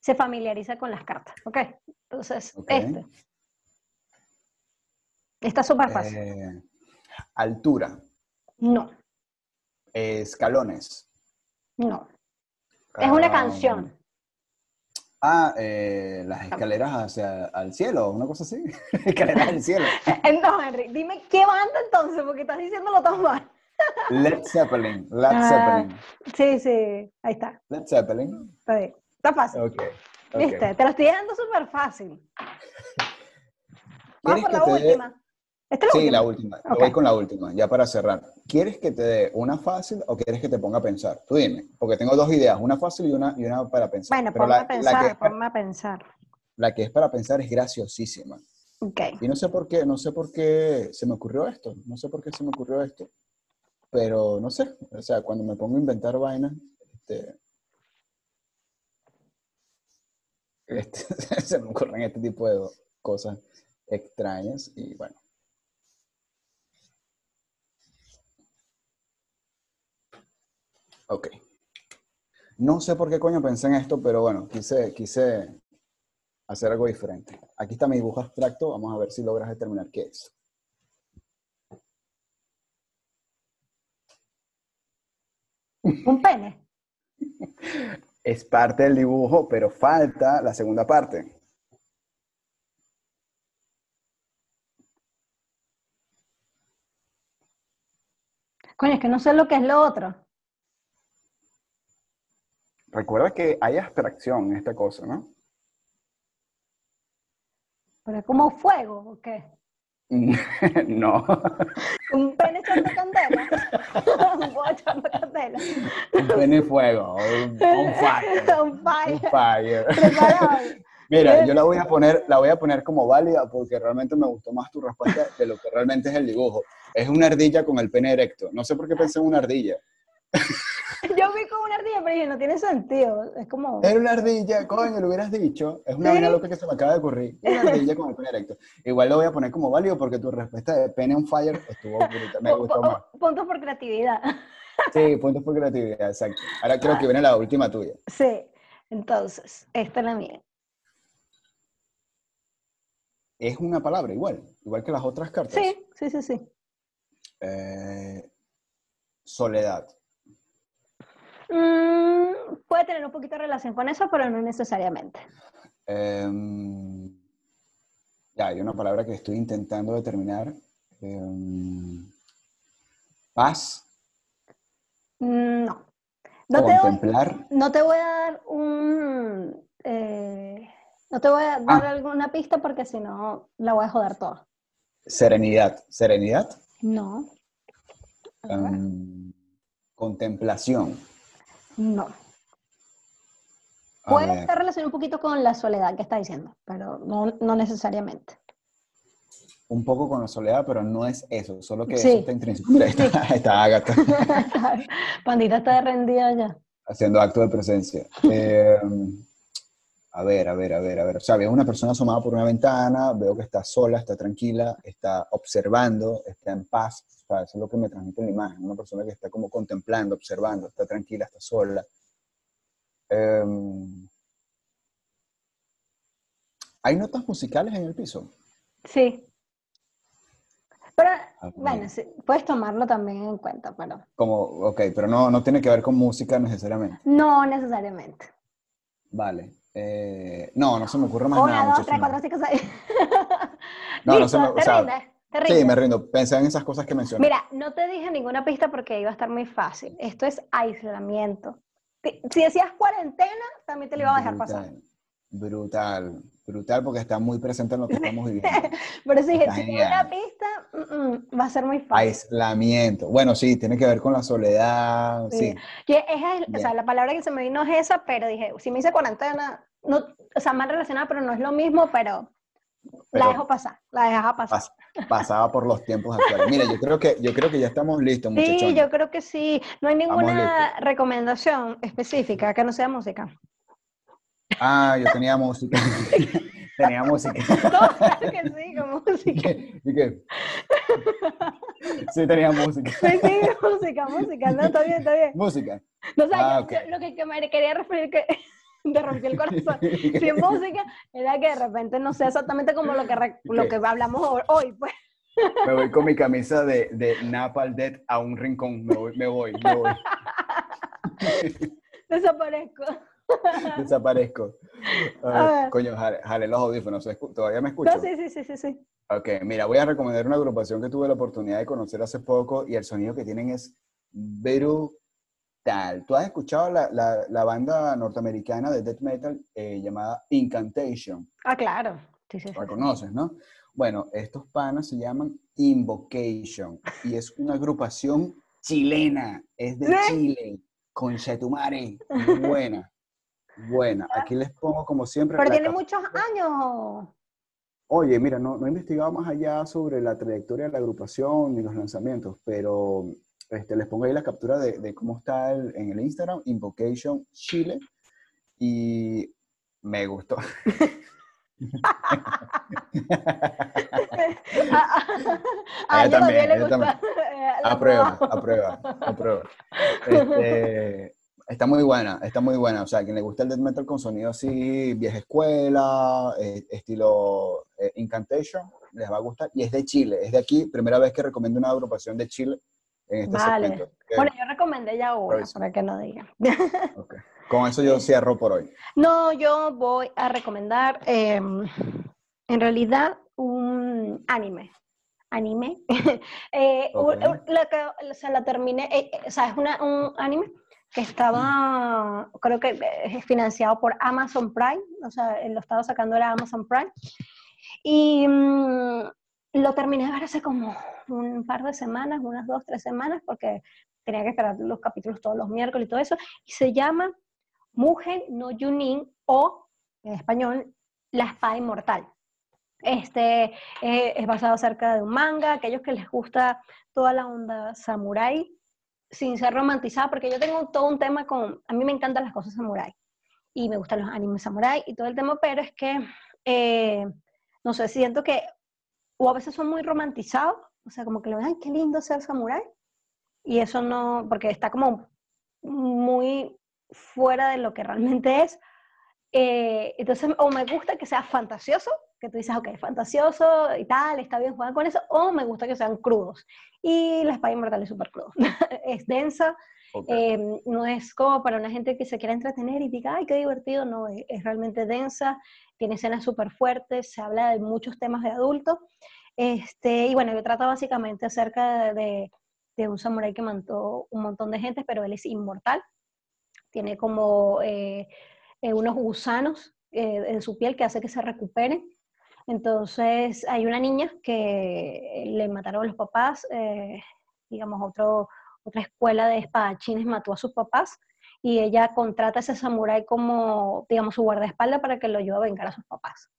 se familiarice con las cartas. Ok, entonces, Ok. este. Está súper fácil. Eh, altura, No, escalones. no. Es una canción. Ah, eh, las escaleras hacia el cielo, una cosa así. escaleras al cielo. Eh, No, Henry, dime qué banda entonces, porque estás diciéndolo tan mal. Led Zeppelin, Led Ah. Zeppelin, Sí, sí, ahí está. Led Zeppelin. Está bien. Está fácil. Ok. ok. ¿Viste? Te lo estoy dejando súper fácil. Vamos ¿Quieres por la última. ¿Esta es la Sí, última? la última. Yo. Voy con la última, ya para cerrar. ¿Quieres que te dé una fácil o quieres que te ponga a pensar? Tú dime, porque tengo dos ideas, una fácil y una, y una para pensar. Bueno, Pero ponme la, a la pensar, que es para, ponme a pensar. la que es para pensar es graciosísima. Ok. Y no sé por qué, no sé por qué se me ocurrió esto, no sé por qué se me ocurrió esto, pero no sé, o sea, cuando me pongo a inventar vainas, este, este, se me ocurren este tipo de cosas extrañas y bueno. Ok. No sé por qué coño pensé en esto, pero bueno, quise, quise hacer algo diferente. Aquí está mi dibujo abstracto, vamos a ver si logras determinar qué es. Un pene. Es parte del dibujo, pero falta la segunda parte. Coño, es que no sé lo que es lo otro. Recuerda que hay abstracción en esta cosa, ¿no? Pero es como fuego, ¿o qué? no. Un pene echando candela. Un huevo echando candela. Un pene fuego. Un, un fire. Un Un fire. fire. Preparado. Mira, yo la voy a poner, la voy a poner como válida porque realmente me gustó más tu respuesta de lo que realmente es el dibujo. Es una ardilla con el pene erecto. No sé por qué pensé en una ardilla. Yo vi como una ardilla, pero dije, no tiene sentido. Es como. Era una ardilla, coño, lo hubieras dicho. Es una Sí. vaina loca que se me acaba de ocurrir. Una ardilla con el pene erecto. Igual lo voy a poner como válido porque tu respuesta de pene on fire estuvo brutal. Me gustó más. Puntos por creatividad. Sí, puntos por creatividad, exacto. Ahora creo que viene la última tuya. Sí. Entonces, esta es la mía. Es una palabra igual, igual que las otras cartas. Sí, sí, sí, sí. Eh, soledad. Mm, puede tener un poquito de relación con eso, pero no necesariamente. Em, Ya, hay una palabra que estoy intentando determinar. Em, paz. Mm, No. No te, voy, contemplar. no te voy a dar un... eh, no te voy a dar Ah. alguna pista porque si no la voy a joder toda. Serenidad. Serenidad. No. Em, contemplación. No. A Puede ver, estar relacionado un poquito con la soledad que está diciendo, pero no, no necesariamente. un poco con la soledad, pero no es eso, solo que Sí. eso está intrínseco. Mira, está, Agatha Pandita está rendida ya. haciendo acto de presencia. Em, a ver, a ver, a ver, a ver. O sea, veo una persona asomada por una ventana, veo que está sola, está tranquila, está observando, está en paz. O sea, eso es lo que me transmite la imagen. Una persona que está como contemplando, observando, está tranquila, está sola. Em, ¿Hay notas musicales en el piso? Sí. Pero, Ah, bueno, sí, puedes tomarlo también en cuenta, pero Como, ok, pero no, no tiene que ver con música necesariamente. no necesariamente. Vale. Eh, no, no se me ocurre más Una, nada. dos, tres, no. cuatro, cinco, seis. No, no se me- o te sea, rindes, te rindes. Sí, me rindo. Pensé en esas cosas que mencioné. Mira, no te dije ninguna pista porque iba a estar muy fácil. Esto es aislamiento. Si si decías cuarentena, también te lo iba a dejar pasar. Brutal, brutal, porque está muy presente en lo que estamos viviendo. Pero Está si genial. una pista, mm, mm, va a ser muy fácil. Aislamiento. Bueno, sí, tiene que ver con la soledad. Sí. Sí. Es, o sea, la palabra que se me vino es esa, pero dije, si me dice cuarentena, no, o sea, más relacionada, pero no es lo mismo, pero, Pero- la dejo pasar, la dejas pasar. Pas- pasaba por los tiempos actuales. Mira, yo creo que, yo creo que ya estamos listos, Sí, muchachones. yo creo que sí. No hay ninguna recomendación específica que no sea música. Ah, yo tenía música. tenía música. No, claro que sí, con música. ¿Y qué? Sí, tenía música. Sí, sí, música, música. No, está bien, está bien. Música. No sé, Ah, yo- ok. yo lo que, que me quería referir que te rompió el corazón. Sin música, era que de repente no sé exactamente como lo que, re- lo que hablamos ho- hoy, pues. Me voy con mi camisa de, de Napal Dead a un rincón. Me voy, me voy, me voy. Desaparezco. Desaparezco. Ay, coño, jale, jale los audífonos. ¿se escu- ¿Todavía me escucho? No, sí, sí, sí, sí, sí. Ok, mira, voy a recomendar una agrupación que tuve la oportunidad de conocer hace poco y el sonido que tienen es brutal. ¿Tú has escuchado la, la- la banda norteamericana de death metal eh, llamada Incantation? Ah, claro. Sí, sí, sí. La conoces, ¿no? Bueno, estos panas se llaman Invocation y es una agrupación chilena, es de ¿Sí? Chile, con Chetumare, buena, buena. Aquí les pongo como siempre. Pero tiene muchos años. Oye, mira, no, no he investigado más allá sobre la trayectoria de la agrupación ni los lanzamientos, pero este, les pongo ahí la captura de, de cómo está el- en el Instagram, Invocation Chile, y me gustó. A ella también también, a ella la Aprueba, aprueba, aprueba. Este, está muy buena, está muy buena. O sea, a quien le gusta el death metal con sonido así, vieja escuela, eh, estilo eh, Incantation, les va a gustar. Y es de Chile, es de aquí. Primera vez que recomiendo una agrupación de Chile en este Vale. segmento. Bueno, yo recomendé ya una, para que no digan. ok. Con eso yo cierro por hoy. No, yo voy a recomendar em, en realidad un anime. Anime. Eh, un- Ok. un- la que- o sea, la terminé, eh, eh, o sea, es una- un anime estaba, creo que eh, es financiado por Amazon Prime, o sea, lo estaba sacando era Amazon Prime. Y mm, lo terminé de ver hace como un par de semanas, unas dos, tres semanas, porque tenía que esperar los capítulos todos los miércoles y todo eso. Y se llama Mugen no Yunin o, en español, La Espada Inmortal. Este eh, es basado acerca de un manga, aquellos que les gusta toda la onda samurai, sin ser romantizada, porque yo tengo todo un tema con, a mí me encantan las cosas samurai y me gustan los animes samurai y todo el tema, pero es que, eh, no sé, siento que o a veces son muy romantizados, o sea, como que lo ven, ay, qué lindo ser samurái, y eso no, porque está como muy fuera de lo que realmente es. Eh, entonces, o me gusta que sea fantasioso, que tú dices, ok, fantasioso y tal, está bien jugar con eso, o me gusta que sean crudos. Y la espada inmortal es súper crudo. es densa, Ok. Eh, no es como para una gente que se quiera entretener y diga, ay, qué divertido, no, es, es realmente densa, tiene escenas súper fuertes, se habla de muchos temas de adultos. Este, y bueno, yo trata básicamente acerca de, de, de un samurái que mató un montón de gente, pero él es inmortal. Tiene como eh, eh, unos gusanos eh, en su piel que hace que se recuperen. Entonces, hay una niña que le mataron los papás, eh, digamos, otro, otra escuela de espadachines mató a sus papás y ella contrata a ese samurái como, digamos, su guardaespaldas para que lo ayude a vengar a sus papás.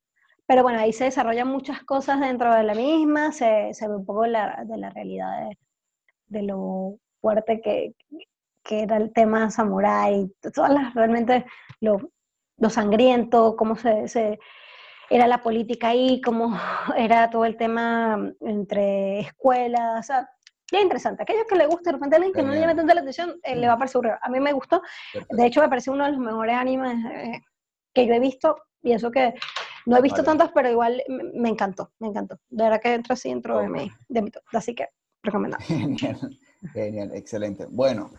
Pero bueno, ahí se desarrollan muchas cosas dentro de la misma, se, se ve un poco la, de la realidad de, de lo fuerte que, que, era el tema samurái, todas las, realmente lo, lo sangriento, cómo se, se, era la política ahí, cómo era todo el tema entre escuelas, o sea, bien interesante. Aquellos que le guste, de repente alguien que no le llame Genial. tanto la atención, eh, le va a parecer aburrido. A mí me gustó, Perfecto. de hecho me parece uno de los mejores animes eh, que yo he visto, y eso que no he visto Vale. tantos, pero igual me, encantó, me encantó. De verdad que entra así dentro de Ok. mi, de mi top, así que recomendado. Genial, genial, excelente. Bueno,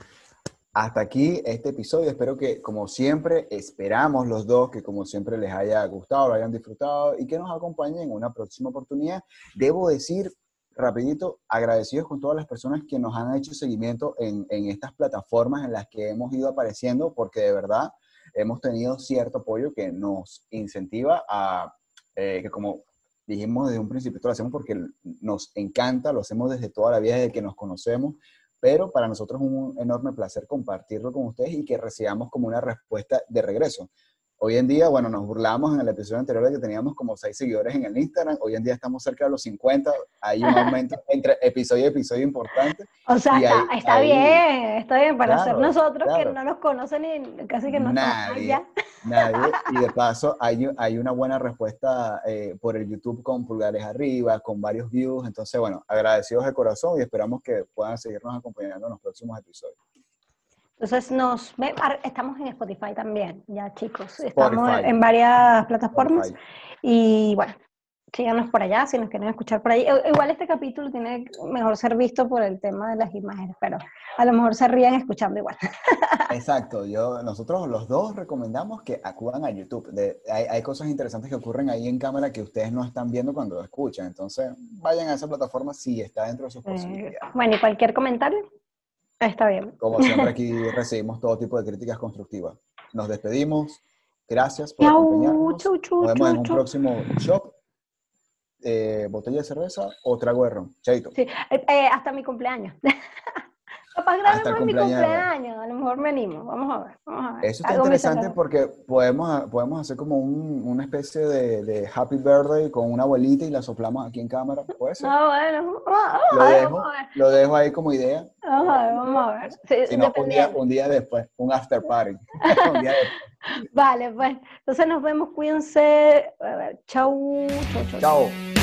hasta aquí este episodio. Espero que, como siempre, esperamos los dos que, como siempre, les haya gustado, lo hayan disfrutado y que nos acompañen en una próxima oportunidad. Debo decir, rapidito, agradecidos con todas las personas que nos han hecho seguimiento en, en estas plataformas en las que hemos ido apareciendo, porque de verdad hemos tenido cierto apoyo que nos incentiva a, eh, que como dijimos desde un principio, esto lo hacemos porque nos encanta, lo hacemos desde toda la vida, desde que nos conocemos, pero para nosotros es un enorme placer compartirlo con ustedes y que recibamos como una respuesta de regreso. Hoy en día, bueno, nos burlamos en el episodio anterior de que teníamos como seis seguidores en el Instagram, hoy en día estamos cerca de los 50, hay un aumento entre episodio y episodio importante. O sea, Y está, ahí- está ahí- bien, está bien para Claro, ser nosotros que claro. no nos conocen y casi que no Nadie. allá. Nadie. Y de paso, hay, hay una buena respuesta eh, por el YouTube con pulgares arriba, con varios views. Entonces, bueno, agradecidos de corazón y esperamos que puedan seguirnos acompañando en los próximos episodios. Entonces nos estamos en Spotify también, ya chicos. Estamos Spotify. en, varias plataformas Spotify. y bueno, síganos por allá si nos quieren escuchar por ahí. I- Igual este capítulo tiene mejor ser visto por el tema de las imágenes, pero a lo mejor se ríen escuchando igual. Exacto, yo, nosotros los dos recomendamos que acudan a YouTube. De- hay, hay cosas interesantes que ocurren ahí en cámara que ustedes no están viendo cuando lo escuchan. Entonces, vayan a esa plataforma si está dentro de sus Eh, posibilidades. bueno, y cualquier comentario está bien. Como siempre, aquí recibimos todo tipo de críticas constructivas. Nos despedimos. Gracias por acompañarnos. chau, chau, Nos vemos en un próximo shop. Eh, botella de cerveza o trago de ron. Chaito. Sí, eh, eh, hasta mi cumpleaños. Capaz grabemos Hasta el en mi cumpleaños cumpleaños, a lo mejor venimos, vamos a ver, vamos a ver. Eso está interesante porque podemos, podemos hacer como un- una especie de, de happy birthday con una abuelita y la soplamos aquí en cámara. Puede ser. Ah, bueno, Lo dejo, vamos a ver. lo dejo ahí como idea. Vamos a ver, vamos a ver. Sí, Si no, un día, un día después, un after party. un día después. Vale, pues. Entonces nos vemos, cuídense. A ver, chau, chau, chau. Chao.